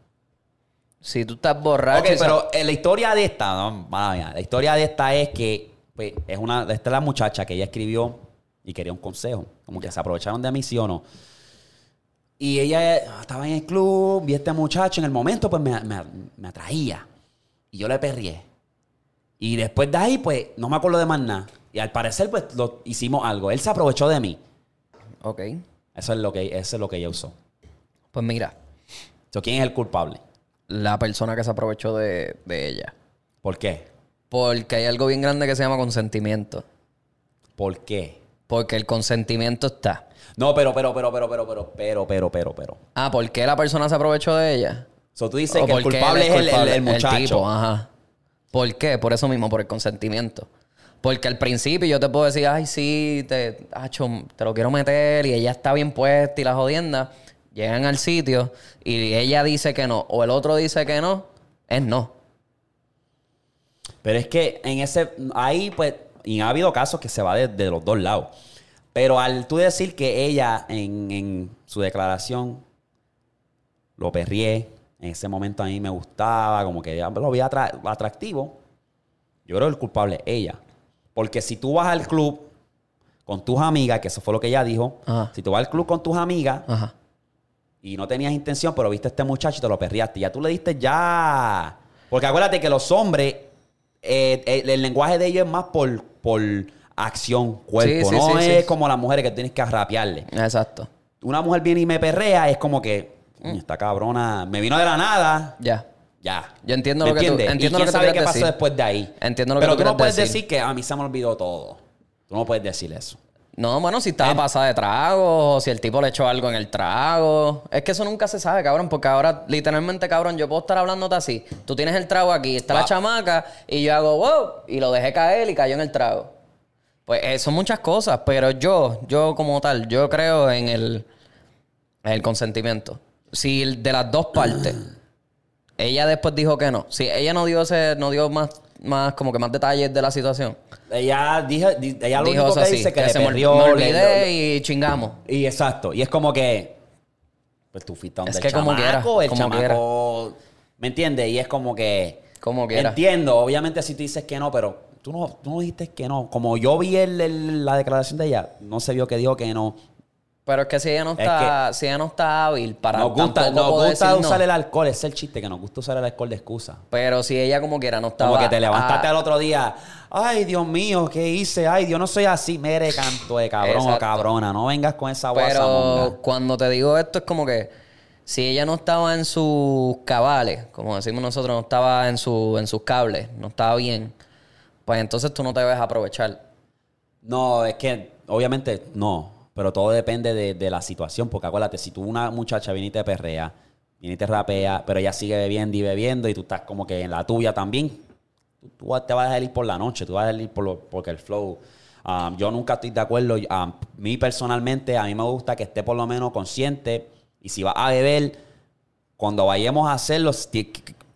Si tú estás borracho. Ok, pero eh, la historia de esta, no, madre mía, la historia de esta es que pues, es una, esta es la muchacha que ella escribió y quería un consejo, como que se aprovecharon de mí, sí o no. Y ella eh, estaba en el club, vi a este muchacho, en el momento pues me, me- me atraía. Y yo le perrié. Y después de ahí, pues, no me acuerdo de más nada. Y al parecer, pues, lo, hicimos algo. Él se aprovechó de mí. Ok. Eso es lo que, eso es lo que ella usó. Pues mira, So, ¿Quién es el culpable? la persona que se aprovechó de, de ella. ¿Por qué? Porque hay algo bien grande que se llama consentimiento. ¿Por qué? Porque el consentimiento está. No, pero, pero, pero, pero, pero, pero, pero, pero, pero, pero. Ah, ¿por qué la persona se aprovechó de ella? So, tú dices que el culpable es el, el- el muchacho. tipo, ajá. ¿Por qué? Por eso mismo, por el consentimiento. Porque al principio yo te puedo decir, ay, sí, te, acho, te lo quiero meter y ella está bien puesta y la jodienda. Llegan al sitio y ella dice que no o el otro dice que no, es no. Pero es que en ese, ahí pues, y ha habido casos que se va de, de los dos lados. Pero al tú decir que ella en, en su declaración lo perrié. En ese momento a mí me gustaba, como que ya lo veía atra- atractivo. Yo creo que el culpable es ella. Porque si tú vas al club con tus amigas, que eso fue lo que ella dijo, Ajá. si tú vas al club con tus amigas Ajá. y no tenías intención, pero viste a este muchacho y te lo perreaste, ya tú le diste ya. Porque acuérdate que los hombres, eh, eh, el lenguaje de ellos es más por, por acción, cuerpo. Sí, sí, no sí, es como las mujeres que tienes que rapearle. Exacto. Una mujer viene y me perrea, es como que, "Coño, esta cabrona me vino de la nada. Ya. Ya. Yo entiendo ¿Me lo que tú- entiendo ¿Y lo quién que tú sabe qué pasó decir. después de ahí? Entiendo lo que Pero tú tú no puedes decir. decir que a mí se me olvidó todo. Tú no puedes decir eso. No, bueno, si estaba pasada de trago, o si el tipo le echó algo en el trago. Es que eso nunca se sabe, cabrón, porque ahora, literalmente, cabrón, yo puedo estar hablándote así. Tú tienes el trago aquí, está la chamaca, y yo hago wow, y lo dejé caer y cayó en el trago. Pues eh, son muchas cosas, pero yo, yo como tal, yo creo en el, en el consentimiento. Si de las dos partes, ella después dijo que no. Si ella no dio ese, no dio más, más, como que más detalles de la situación. Ella, dijo, di- ella lo dijo único eso que sí, dice que, le se me, perrió, me olvidé le- y chingamos. Y exacto. Y es como que. Pues tú fuiste donde Es el que como chamaco, quiera, el como chamaco. ¿Me entiendes? Y es como que. Como quiera. Entiendo, obviamente si tú dices que no, pero tú no, tú no dijiste que no. Como yo vi el- el- la declaración de ella, no se vio que dijo que no. Pero es que si ella no Es está, si ella no está hábil para Nos gusta, nos gusta decir no. usar el alcohol, ese es el chiste, que nos gusta usar el alcohol de excusa. Pero si ella como quiera no estaba. Como que te levantaste ah, al otro día. Ay, Dios mío, ¿qué hice? Ay, Dios, no soy así. Mere canto de cabrón o cabrona. No vengas con esa Pero guasamonga. cuando te digo esto es como que si ella no estaba en sus cabales, como decimos nosotros, no estaba en su, en sus cables, no estaba bien, pues entonces tú no te debes aprovechar. No, es que obviamente no, pero todo depende de, de la situación, porque acuérdate, si tú una muchacha viene y te perrea, viene y te rapea, pero ella sigue bebiendo y bebiendo y tú estás como que en la tuya también, tú, te vas a dejar ir por la noche, tú vas a dejar ir por lo- porque el flow. um, yo nunca estoy de acuerdo, a mí personalmente, a mí me gusta que esté por lo menos consciente y si vas a beber, cuando vayamos a hacerlo,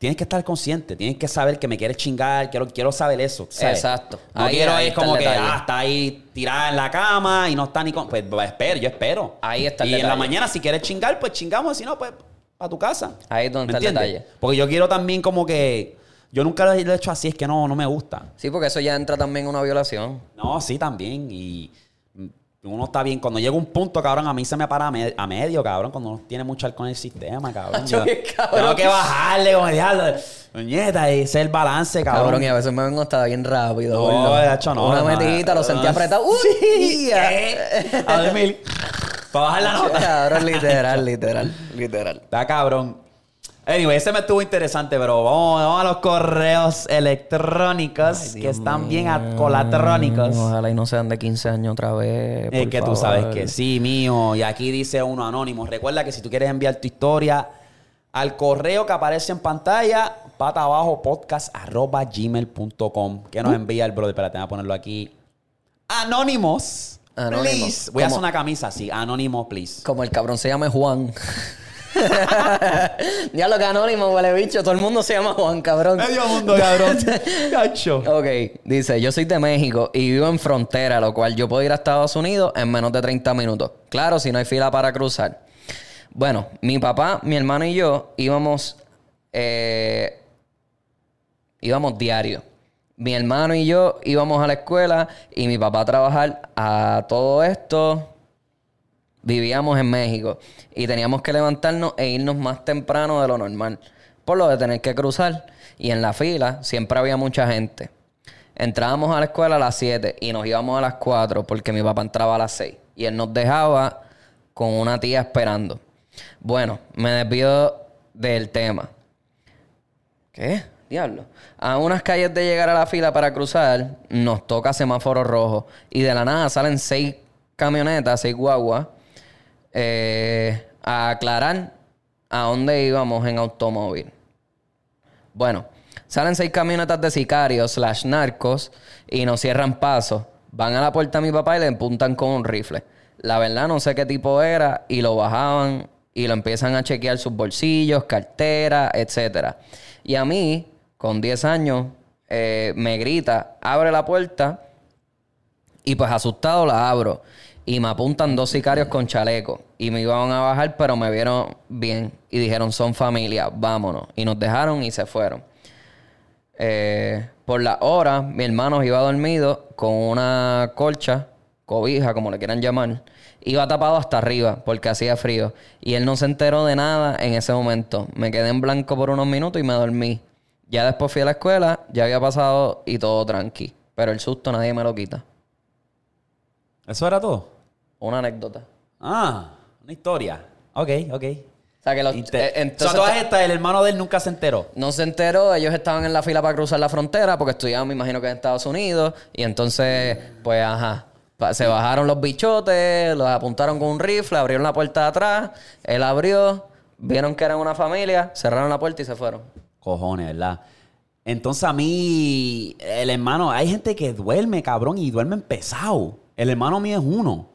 tienes que estar consciente, tienes que saber que me quieres chingar, quiero, quiero saber eso. ¿sabes? Exacto. No Ahí- quiero ahí el como que detalle. ah, está ahí tirada en la cama y no está ni con. Pues pues, espero, yo espero. Ahí está el Y en la mañana, si quieres chingar, pues chingamos, si no, pues a tu casa. Ahí es donde ¿Me está el detalle. Porque yo quiero también como que. Yo nunca lo he hecho así, es que no, no me gusta. Sí, porque eso ya entra también en una violación. No, sí, también. Y uno está bien. Cuando llega un punto, cabrón, a mí se me para a, me- a medio, cabrón, cuando uno tiene mucho alcohol en el sistema, cabrón. Yo- cabrón. Tengo que bajarle, como diablo. Nieta, y ese es el balance, cabrón. Cabrón, y a veces me vengo hasta bien rápido. No, de hecho, no, Una metidita, lo sentí apretado. ¡Uy! ¿Qué? A dormir. Para bajar la nota. Cabrón, literal, literal, literal. Está cabrón. Anyway, ese me estuvo interesante, pero vamos, vamos a los correos electrónicos que están bien alcoholatrónicos. Ojalá y no sean de 15 años otra vez. Es que tú sabes que sí, mío. Y aquí dice uno anónimo. Recuerda que si tú quieres enviar tu historia al correo que aparece en pantalla, pata abajo podcast arroba gmail.com. Que nos envía el brother. Espérate, voy a ponerlo aquí. Anónimos. Anónimos. Please. Voy a hacer una camisa así. Anónimo, please. Como el cabrón se llama Juan. ya lo que anónimo, huele bicho. Todo el mundo se llama Juan, cabrón. Medio mundo, cabrón. Cacho. Ok, dice, yo soy de México y vivo en frontera, lo cual yo puedo ir a Estados Unidos en menos de 30 minutos. Claro, si no hay fila para cruzar. Bueno, mi papá, mi hermano y yo íbamos, eh, íbamos diario. Mi hermano y yo íbamos a la escuela y mi papá a trabajar a todo esto. Vivíamos en México y teníamos que levantarnos e irnos más temprano de lo normal, por lo de tener que cruzar. Y en la fila siempre había mucha gente. Entrábamos a la escuela a las 7 y nos íbamos a las 4 porque mi papá entraba a las 6 y él nos dejaba con una tía esperando. Bueno, me desvío del tema. ¿Qué? Diablo. A unas calles de llegar a la fila para cruzar, nos toca semáforo rojo. Y de la nada salen seis camionetas, seis guaguas, eh, a aclarar a dónde íbamos en automóvil. Bueno, salen seis camionetas de sicarios slash narcos y nos cierran paso. Van a la puerta a mi papá y le apuntan con un rifle. La verdad no sé qué tipo era y lo bajaban y lo empiezan a chequear sus bolsillos, cartera, etcétera. Y a mí, con 10 años, eh, me grita, abre la puerta y pues asustado la abro. Y me apuntan dos sicarios con chaleco y me iban a bajar, pero me vieron bien y dijeron, son familia, vámonos. Y nos dejaron y se fueron. Eh, por la hora, mi hermano iba dormido con una colcha, cobija, como le quieran llamar. Iba tapado hasta arriba porque hacía frío. Y él no se enteró de nada en ese momento. Me quedé en blanco por unos minutos y me dormí. Ya después fui a la escuela, ya había pasado y todo tranqui. Pero el susto nadie me lo quita. ¿Eso era todo? Una anécdota. Ah, una historia. Ok, ok. O sea, que los, Inter- eh, o sea, entonces todas ta- estas, el hermano de él nunca se enteró. no se enteró, ellos estaban en la fila para cruzar la frontera porque estudiaban, me imagino que en Estados Unidos. Y entonces, pues, ajá. Se bajaron los bichotes, los apuntaron con un rifle, abrieron la puerta de atrás, él abrió, vieron que eran una familia, cerraron la puerta y se fueron. Cojones, ¿verdad? Entonces a mí, el hermano, hay gente que duerme, cabrón, y duermen pesado. El hermano mío es uno.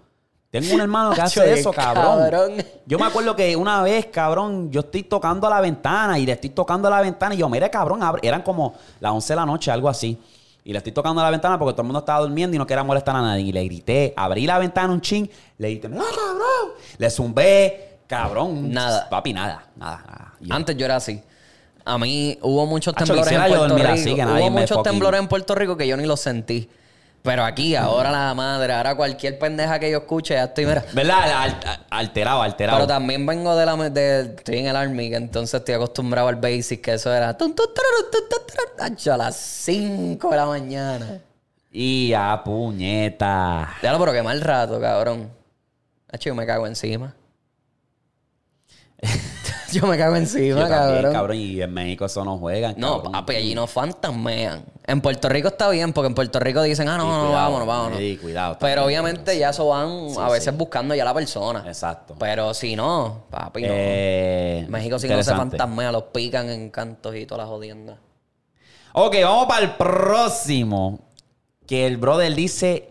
Tengo un hermano que hace eso, cabrón. cabrón. Yo me acuerdo que una vez, cabrón, yo estoy tocando la ventana y le estoy tocando la ventana y yo, mire, cabrón, abre". eran como las 11 de la noche, algo así. Y le estoy tocando la ventana porque todo el mundo estaba durmiendo y no quería molestar a nadie. Y le grité, abrí la ventana un ching, le grité, ¡ah, cabrón! Le zumbé, cabrón. Nada. Papi, nada, nada, nada. Y yo, Antes yo era así. A mí hubo muchos Acho, temblores en Puerto Rico. así, que hubo muchos temblores en Puerto Rico que yo ni los sentí. Pero aquí, ahora la madre, ahora cualquier pendeja que yo escuche, ya estoy, mira. ¿Verdad? Al- al- alterado, alterado. Pero también vengo de la de, estoy en el army, que entonces estoy acostumbrado al basic, que eso era tun, tun, tururu, tun, tun, tururu, acho, a las 5 de la mañana. Y a puñeta. Ya lo pero qué mal rato, cabrón. Acho, yo me cago encima. yo me cago encima, Yo también, cabrón. cabrón. Y en México eso no juegan. No, cabrón. papi, allí no fantasmean. En Puerto Rico está bien, porque en Puerto Rico dicen, ah, no, Sí, no, vámonos, vámonos. Sí, cuidado. Pero también, obviamente ya eso van a veces buscando ya la persona. Exacto. Pero si no, papi, no. Eh, México si no se fantasmea, los pican en cantos y todas las jodiendas. Ok, vamos para el próximo. Que el brother dice: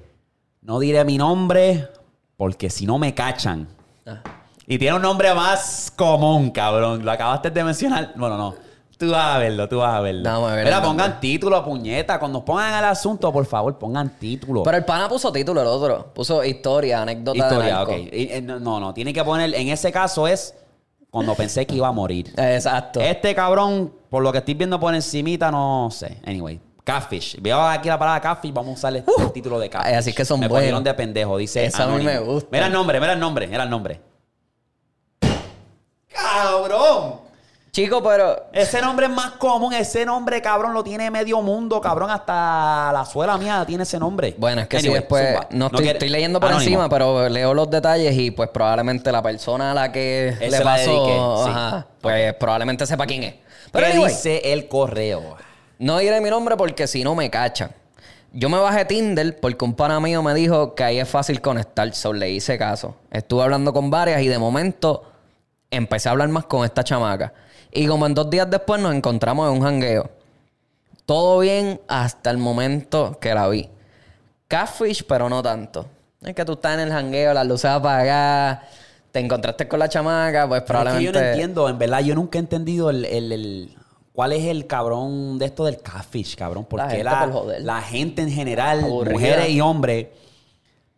No diré mi nombre porque si no me cachan. Ah. Y tiene un nombre más común, cabrón. Lo acabaste de mencionar. Bueno, no. Tú vas a verlo, tú vas a verlo. A ver Mira, pongan nombre. título, puñeta. Cuando pongan el asunto, por favor, pongan título. Pero el pana puso título, el otro. Puso historia, anécdota de Historia, narco. ok. Y, eh, no, no, no, tiene que poner. En ese caso es cuando pensé que iba a morir. Exacto. Este cabrón, por lo que estoy viendo por encimita, no sé. Anyway, Catfish. Veo aquí la palabra Catfish, vamos a usar el, el título de Catfish. Ay, así que son me buenos. de pendejo, dice Eso a mí me gusta. Mira el nombre, mira el nombre, mira el nombre. ¡Cabrón! Chico, pero... Ese nombre es más común, ese nombre, cabrón, lo tiene medio mundo, cabrón, hasta la suela mía tiene ese nombre. Bueno, es que si después... zumba. No estoy, leyendo por Anónimo. encima, pero leo los detalles y pues probablemente la persona a la que Él le pasó... sí. ajá, pues probablemente sepa quién es. Pero ¿Qué anyway, dice el correo? No diré mi nombre porque si no me cachan. Yo me bajé Tinder porque un pana mío me dijo que ahí es fácil conectar, so le hice caso. Estuve hablando con varias y de momento empecé a hablar más con esta chamaca. Y como en dos días después nos encontramos en un jangueo. Todo bien hasta el momento que la vi. Catfish, pero no tanto. Es que tú estás en el jangueo, las luces apagadas, te encontraste con la chamaca, pues Pero es que probablemente... yo no entiendo, en verdad, yo nunca he entendido el, el- el- cuál es el cabrón de esto del catfish, cabrón. Porque gente la, por joder. la gente en general, Aburrida. mujeres y hombres,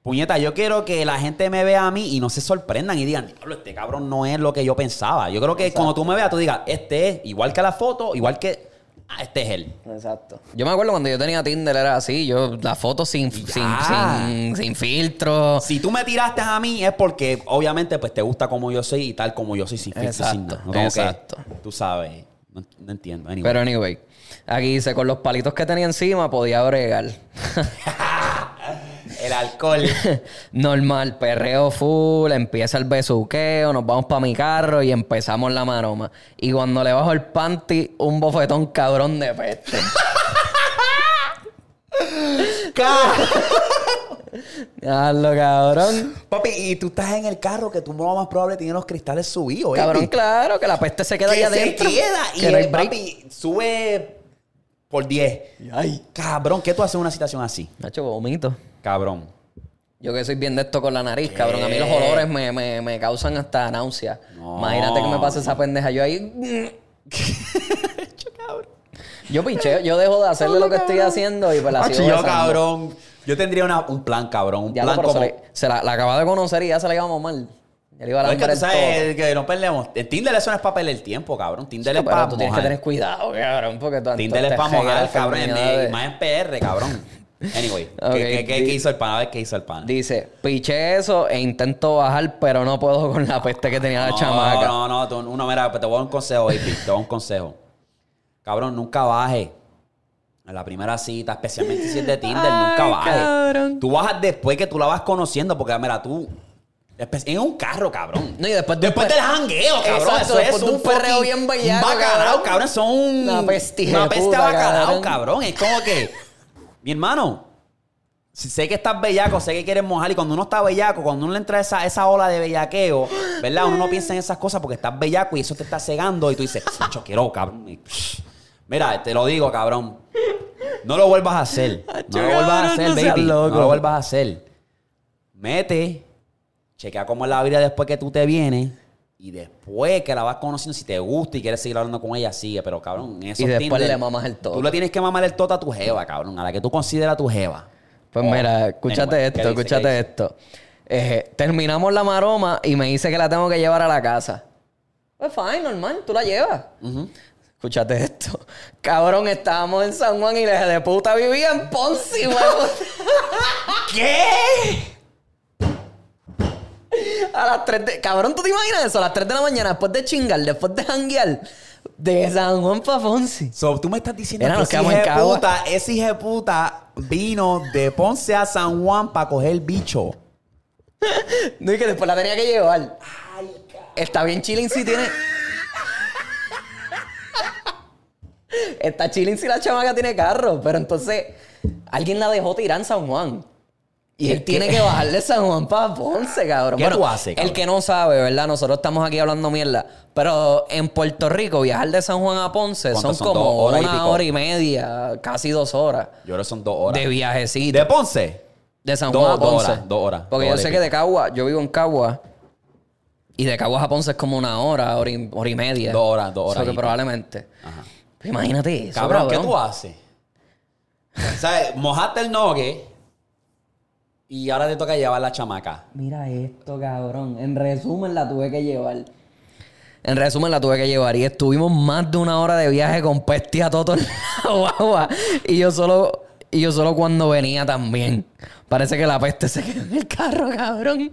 puñeta, yo quiero que la gente me vea a mí y no se sorprendan y digan, diablo, este cabrón no es lo que yo pensaba. Yo creo que cuando tú me veas, tú digas, este es igual que la foto, igual que, ah, este es él. Exacto. Yo me acuerdo cuando yo tenía Tinder era así, yo la foto sin, sin, sin, sin filtro. Si tú me tiraste a mí es porque obviamente pues te gusta como yo soy y tal como yo soy sin filtro, sin Exacto, nada. No como que, exacto. tú sabes, no, no entiendo. Anyway. Pero anyway, aquí dice, con los palitos que tenía encima podía bregar. el alcohol. Normal, perreo full, empieza el besuqueo, nos vamos para mi carro y empezamos la maroma. Y cuando le bajo el panty, un bofetón cabrón de peste. Hazlo, cabrón. Papi, y tú estás en el carro que tú lo más probable tiene los cristales subidos, ¿eh? Cabrón, claro, que la peste se queda que se adentro. queda y el break. papi sube por 10. Ay, cabrón, ¿qué tú haces en una situación así? Nacho, vomito. Cabrón. Yo que soy bien de esto con la nariz, cabrón. A mí los olores me, me, me causan hasta náusea. No. Imagínate que me pase esa pendeja. Yo ahí... Yo pincheo. Yo dejo de hacerle lo que estoy haciendo y pues la sigo yo, cabrón. Yo tendría una- un plan, cabrón. Un Ya plan como. se, le- se la, la acaba de conocer y ya se la iba a mamar. Ya le iba a No, es que tú sabes que no perdemos. El Tinder eso no es para perder el tiempo, cabrón. Tinder Sí, es para tú tienes que tener cuidado, cabrón, porque tú Tinder es para mojar, cabrón. Más en PR, cabrón. Anyway, Ok, ¿qué, hizo el pana? A ver qué hizo el pana. Dice, piché eso e intento bajar, pero no puedo con la peste que tenía la no, chamaca. No, no, tú- uno, mira, te voy a dar un consejo, baby. Te voy a dar un consejo. Cabrón, nunca baje. En la primera cita, especialmente si es de Tinder, Ay, nunca baje. cabrón. Tú bajas después que tú la vas conociendo, porque mira, tú. En un carro, cabrón. No, y después de un Después per- del jangueo, cabrón. Exacto, eso después es de un perreo bien un bacalao, cabrón. Son un- Una peste Una de peste puta, bacalao, cabrón. cabrón. Es como que, mi hermano, si sé que estás bellaco, sé que quieres mojar. Y cuando uno está bellaco, cuando uno le entra esa, esa ola de bellaqueo, ¿verdad? Uno no piensa en esas cosas porque estás bellaco y eso te está cegando. Y tú dices, yo quiero, cabrón. Y, Mira, te lo digo, cabrón. No lo vuelvas a hacer. No lo vuelvas a hacer, baby. No lo vuelvas a hacer. Mete, chequea cómo es la vida después que tú te vienes. Y después que la vas conociendo, si te gusta y quieres seguir hablando con ella, sigue. Pero, cabrón, en esos Y después Tinder, le mamas el toto. Tú le tienes que mamar el toto a tu jeva, cabrón. A la que tú consideras tu jeva. Pues Oh. mira, escúchate Anyway, ¿qué esto, dice? escúchate esto. Eh, terminamos la maroma y me dice que la tengo que llevar a la casa. Pues fine, normal, tú la llevas. Escúchate esto. Cabrón, estábamos en San Juan y la de puta vivía en Ponce. ¿Qué? A las 3 de... Cabrón, ¿tú te imaginas eso? A las 3 de la mañana, después de chingar, después de janguear, de San Juan para Ponce. So, tú me estás diciendo Era, que ese puta, ese hijo puta vino de Ponce a San Juan para coger bicho. No, y que después la tenía que llevar. Está bien chilling si tiene... Está chilling si la chamaca tiene carro, pero entonces alguien la dejó tirar en San Juan. Y él ¿Qué- tiene que bajar de San Juan para Ponce, cabrón. ¿Qué tú haces, cabrón? El que no sabe, ¿verdad? Nosotros estamos aquí hablando mierda. Pero en Puerto Rico, viajar de San Juan a Ponce son, como ¿Dos horas una hora y media, casi dos horas Yo creo que son dos horas. de viajecito. ¿De Ponce? De San Dos- Juan a dos Ponce. horas, dos horas, Porque dos yo horas sé que de Cagua, yo vivo en Cagua. Y de Cagua a Ponce es como una hora, hora y, hora y media. Dos horas, dos O sea horas que probablemente. Ajá. Imagínate eso, Cabrón, ¿qué tú haces? ¿Sabes? Mojaste el nogue y ahora te toca llevar la chamaca. Mira esto, cabrón. En resumen, la tuve que llevar. En resumen, la tuve que llevar. Y estuvimos más de una hora de viaje con peste a todo en la guagua. Y yo solo... Y yo solo cuando venía también. Parece que la peste se quedó en el carro, cabrón.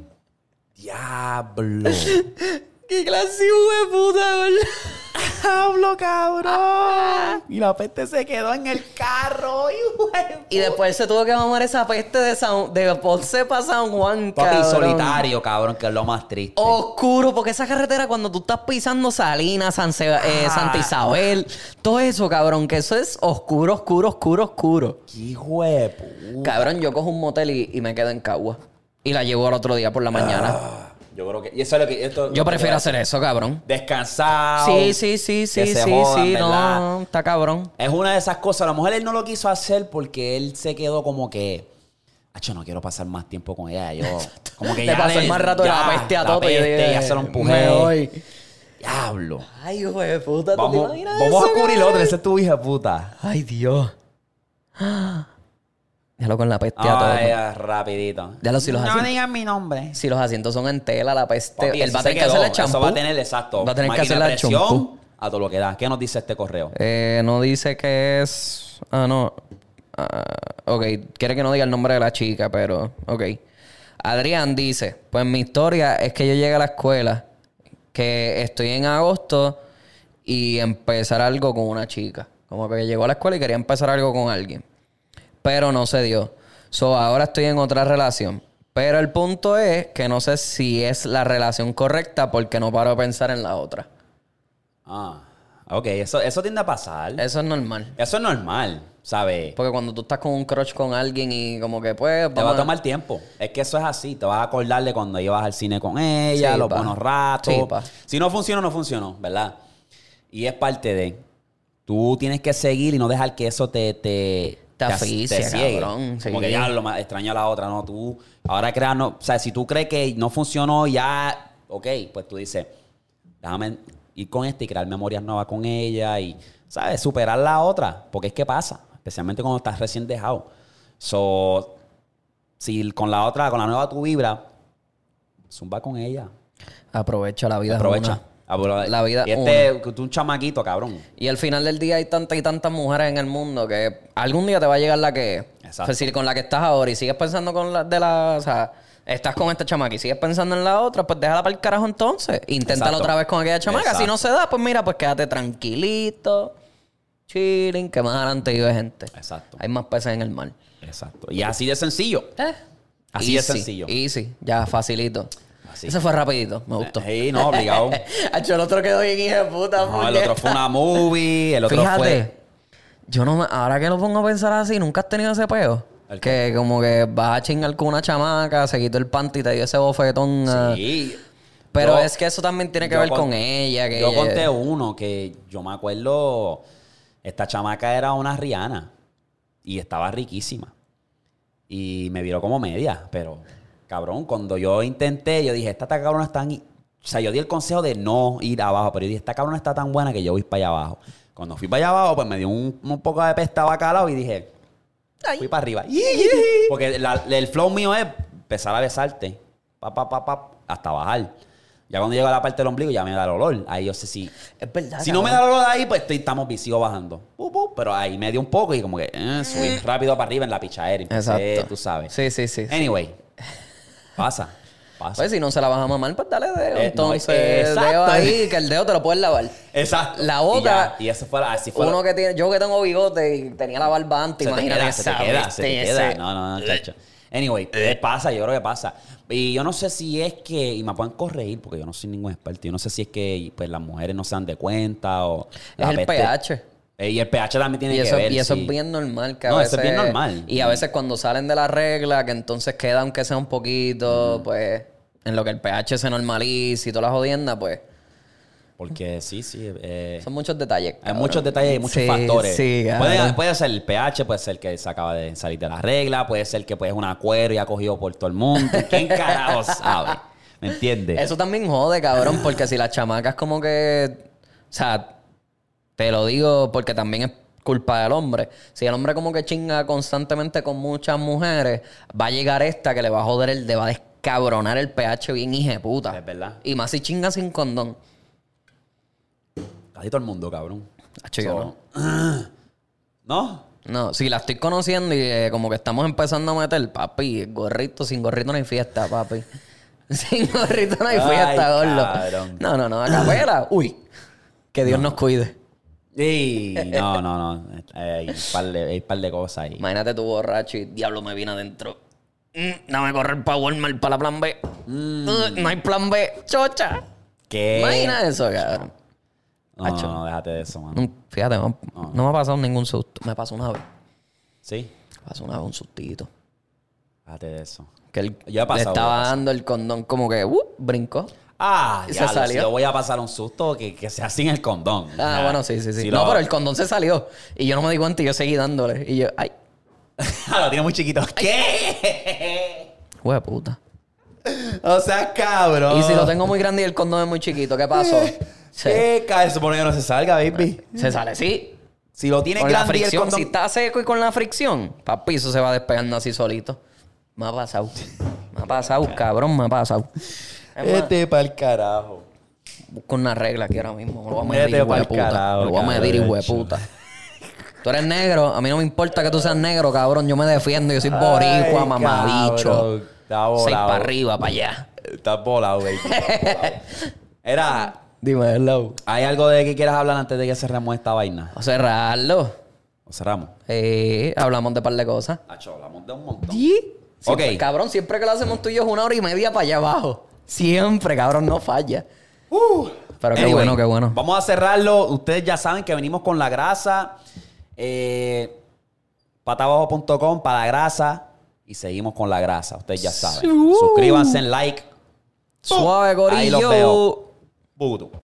Diablo. ¡Qué clase de puta, boludo! Diablo, cabrón. Y la peste se quedó en el carro. Y después se tuvo que mamar esa peste de, San, de Ponce para San Juan, Papi, cabrón. solitario, cabrón, que es lo más triste. Oscuro, porque esa carretera cuando tú estás pisando Salinas, San Seba- eh. Santa Isabel, todo eso, cabrón, que eso es oscuro, oscuro, oscuro, oscuro. Qué hijo de puta. Cabrón, yo cojo un motel y, y me quedo en Cagua. Y la llevo al otro día por la mañana. Ah, yo creo que. Y eso es lo que. Esto, yo prefiero hacer eso, cabrón. Descansado. Sí, sí, sí, sí, sí, jodan, sí, ¿verdad? no, está cabrón. Es una de esas cosas. A lo mejor él no lo quiso hacer porque él se quedó como que. Acho, no quiero pasar más tiempo con ella. Yo. Como que ya. pasó el más rato de ya, la peste a todo. peste, ya se lo empujé. Diablo. Ay, hijo de puta, ¿tú te Vamos, vamos eso, a cubrir cabrón? otro. Ese es tu hija puta. Ay, Dios. Déjalo con la peste a todo. Ay, ya, rapidito. Déjalo si los no asientos. digan mi nombre. Si los asientos son en tela, la peste. Papi, él eso va a tener que quedó. hacerle champú. Eso va a tener, exacto. Va a tener que hacerle presión champú. A todo lo que da. ¿Qué nos dice este correo? Eh, no dice que es. Ah, no. Ah, ok, quiere que no diga el nombre de la chica, pero. Ok. Adrián dice: Pues mi historia es que yo llegué a la escuela, que estoy en agosto y empezar algo con una chica. Como que llegó a la escuela y quería empezar algo con alguien. Pero no se dio. So, ahora estoy en otra relación. Pero el punto es que no sé si es la relación correcta porque no paro de pensar en la otra. Ah, ok. Eso, eso tiende a pasar. Eso es normal. Eso es normal, ¿sabes? Porque cuando tú estás con un crush con alguien y como que pues... Te va a tomar tiempo. Es que eso es así. Te vas a acordar de cuando ibas al cine con ella, Sí, los pa. buenos ratos. Sí, pa. si no funcionó, no funcionó, ¿verdad? Y es parte de. Tú tienes que seguir y no dejar que eso te. Te, Te as- asfixia, ciegue. cabrón, Como sí. que ya lo más extraño a la otra, no. Tú. Ahora creas, no. O sea, si tú crees que no funcionó, ya. Ok, pues tú dices. Déjame ir con esta y crear memorias nuevas con ella y, ¿sabes? Superar la otra. Porque es que pasa. Especialmente cuando estás recién dejado. So, si con la otra, con la nueva tu vibra, zumba con ella. Aprovecha la vida. Aprovecha. Una. Aprove- La vida Y este, tú un chamaquito, cabrón. Y al final del día hay tantas y tantas mujeres en el mundo que algún día te va a llegar la que. Exacto. Es decir, con la que estás ahora y sigues pensando con la de la. O sea, estás con esta chamaca y sigues pensando en la otra, pues déjala para el carajo entonces. Inténtalo Exacto. otra vez con aquella chamaca. Si Exacto. no se da, pues mira, pues quédate tranquilito, chilling, que más adelante vive gente. Exacto. Hay más peces en el mar. Exacto. Y así de sencillo. Eh. Así de sencillo. Easy, ya, facilito. Así. Ese fue rapidito, me gustó. Sí, no, obligado. El otro quedó bien hijo de puta. No, el otro fue una movie, el otro Fíjate, fue. yo no me, ahora que lo pongo a pensar así, nunca has tenido ese peo. ¿El Que como que vas a chingar con una chamaca, se quitó el panty y te dio ese bofetón. ah. Sí. Pero Yo- es que eso también tiene que ver con- con ella. Que Yo conté uno que yo me acuerdo. Esta chamaca era una Rihanna y estaba riquísima. Y me viró como media, pero cabrón, cuando yo intenté, yo dije, esta cabrona está tan. O sea, yo di el consejo de no ir abajo, pero yo dije, esta cabrona está tan buena que yo voy para allá abajo. Cuando fui para allá abajo, pues me dio un, un poco de pesta bacalao y dije, fui para arriba. Porque la- el flow mío es empezar a besarte, pa, pa, pa, pa, hasta bajar. Ya cuando llego a la parte del ombligo ya me da el olor. Ahí yo sé si... Es verdad. Si no me da el olor de ahí, pues estoy, estamos sigo bajando. Pero ahí me dio un poco y como que eh, subí rápido para arriba en la pichadera. Exacto. tú sabes. Sí, sí. sí. Anyway. Pasa. Pasa. Pues si no se la vas a mamar, pues dale dedo. Eh, no, Entonces, dedo ahí, que el dedo te lo puedes lavar. Exacto. La Y otra- ya, Y, eso fue la- así fue. Uno la- que tiene, yo que tengo bigote y tenía la barba antes, se te imagínate queda, se te queda, se te queda. ese- No, no, no, chacho. Anyway, eh, pasa, yo creo que pasa. Y yo no sé si es que, y me pueden corregir porque yo no soy ningún experto, yo no sé si es que pues, las mujeres no se dan de cuenta o... Es el pH. Eh, y el pH también tiene Y que eso, ver. y eso sí. es bien normal. Que a No, eso veces, es bien normal. Y a veces cuando salen de la regla, que entonces queda aunque sea un poquito, pues, en lo que el pH se normaliza y toda la jodienda, pues, Porque sí, sí. eh, son muchos detalles. Hay muchos detalles y muchos Sí, factores. Sí, puede, puede ser el pH, puede ser que se acaba de salir de la regla, puede ser que pues, es una cuero y ha cogido por todo el mundo. ¿Quién carajo sabe? ¿Me entiendes? Eso también jode, cabrón, porque si las chamacas como que... O sea, te lo digo porque también es culpa del hombre. Si el hombre como que chinga constantemente con muchas mujeres, va a llegar esta que le va a joder el... Le va a descabronar el pH bien hija puta. Es verdad. Y más si chinga sin condón. Casi todo el mundo, cabrón. So- no. ¿No? No, si la estoy conociendo y eh, como que estamos empezando a meter, papi, gorrito, sin gorrito no hay fiesta, papi. Sin gorrito no hay Ay, fiesta, gordo. cabrón. No, no, no, a capela. Uy, que Dios nos cuide. Y no, no, no. Hay un par de, hay un par de cosas ahí. Imagínate tu borracho y diablo me viene adentro. Mm, dame correr para Walmart para la plan B. Mm. Uh, no hay plan B, chocha. ¿Qué? Imagina eso, cabrón. No, no, no, déjate de eso, mano. Mm, Fíjate, no, no me ha pasado ningún susto. Me pasó una vez. Sí, Me pasó una vez un sustito. déjate de eso. Que él Ya pasado, le estaba dando el condón como que uh, brincó. Ah, Y ya se salió. yo voy a pasar un susto que, que sea sin el condón. Ah, bueno, sí, sí, sí. Si no, lo- pero el condón se salió. Y yo no me di cuenta y yo seguí dándole. Y yo, ay, Ah, lo tiene muy chiquito. ¿Qué? hue puta. o sea, cabrón. Y si lo tengo muy grande y el condón es muy chiquito, ¿qué pasó? Se, ¿Qué? Cae, se supone que no se salga, baby. se sale, sí. Si lo tienes Con la grande y el fricción, condón... si está seco y con la fricción, papi, eso se va despegando así solito. Me ha pasado. Me ha pasado, cabrón, me ha pasado. Este pa'l carajo. busco una regla aquí ahora mismo. Lo voy a medir, de pa'l puta. lo voy a medir, hijo de cabrón. puta. Tú eres negro, a mí no me importa que tú seas negro, cabrón. Yo me defiendo, yo soy boricua, Ay, mamabicho. Seis para arriba, para allá. Estás volado, baby. Era... Dime, hello. ¿Hay algo de que quieras hablar antes de que cerremos esta vaina? A cerrarlo. ¿O cerramos? Eh, hablamos de par de cosas. Hacho, hablamos de un montón. Siempre, Ok. Cabrón, siempre que lo hacemos tú y yo es una hora y media para allá abajo. Siempre, cabrón, no falla. Pero qué Anyway, bueno, qué bueno. Vamos a cerrarlo. Ustedes ya saben que venimos con la grasa. Eh, patabajo.com para la grasa. Y seguimos con la grasa. Ustedes ya saben. Suscríbanse, like. Suave, Ahí los veo. gorillo.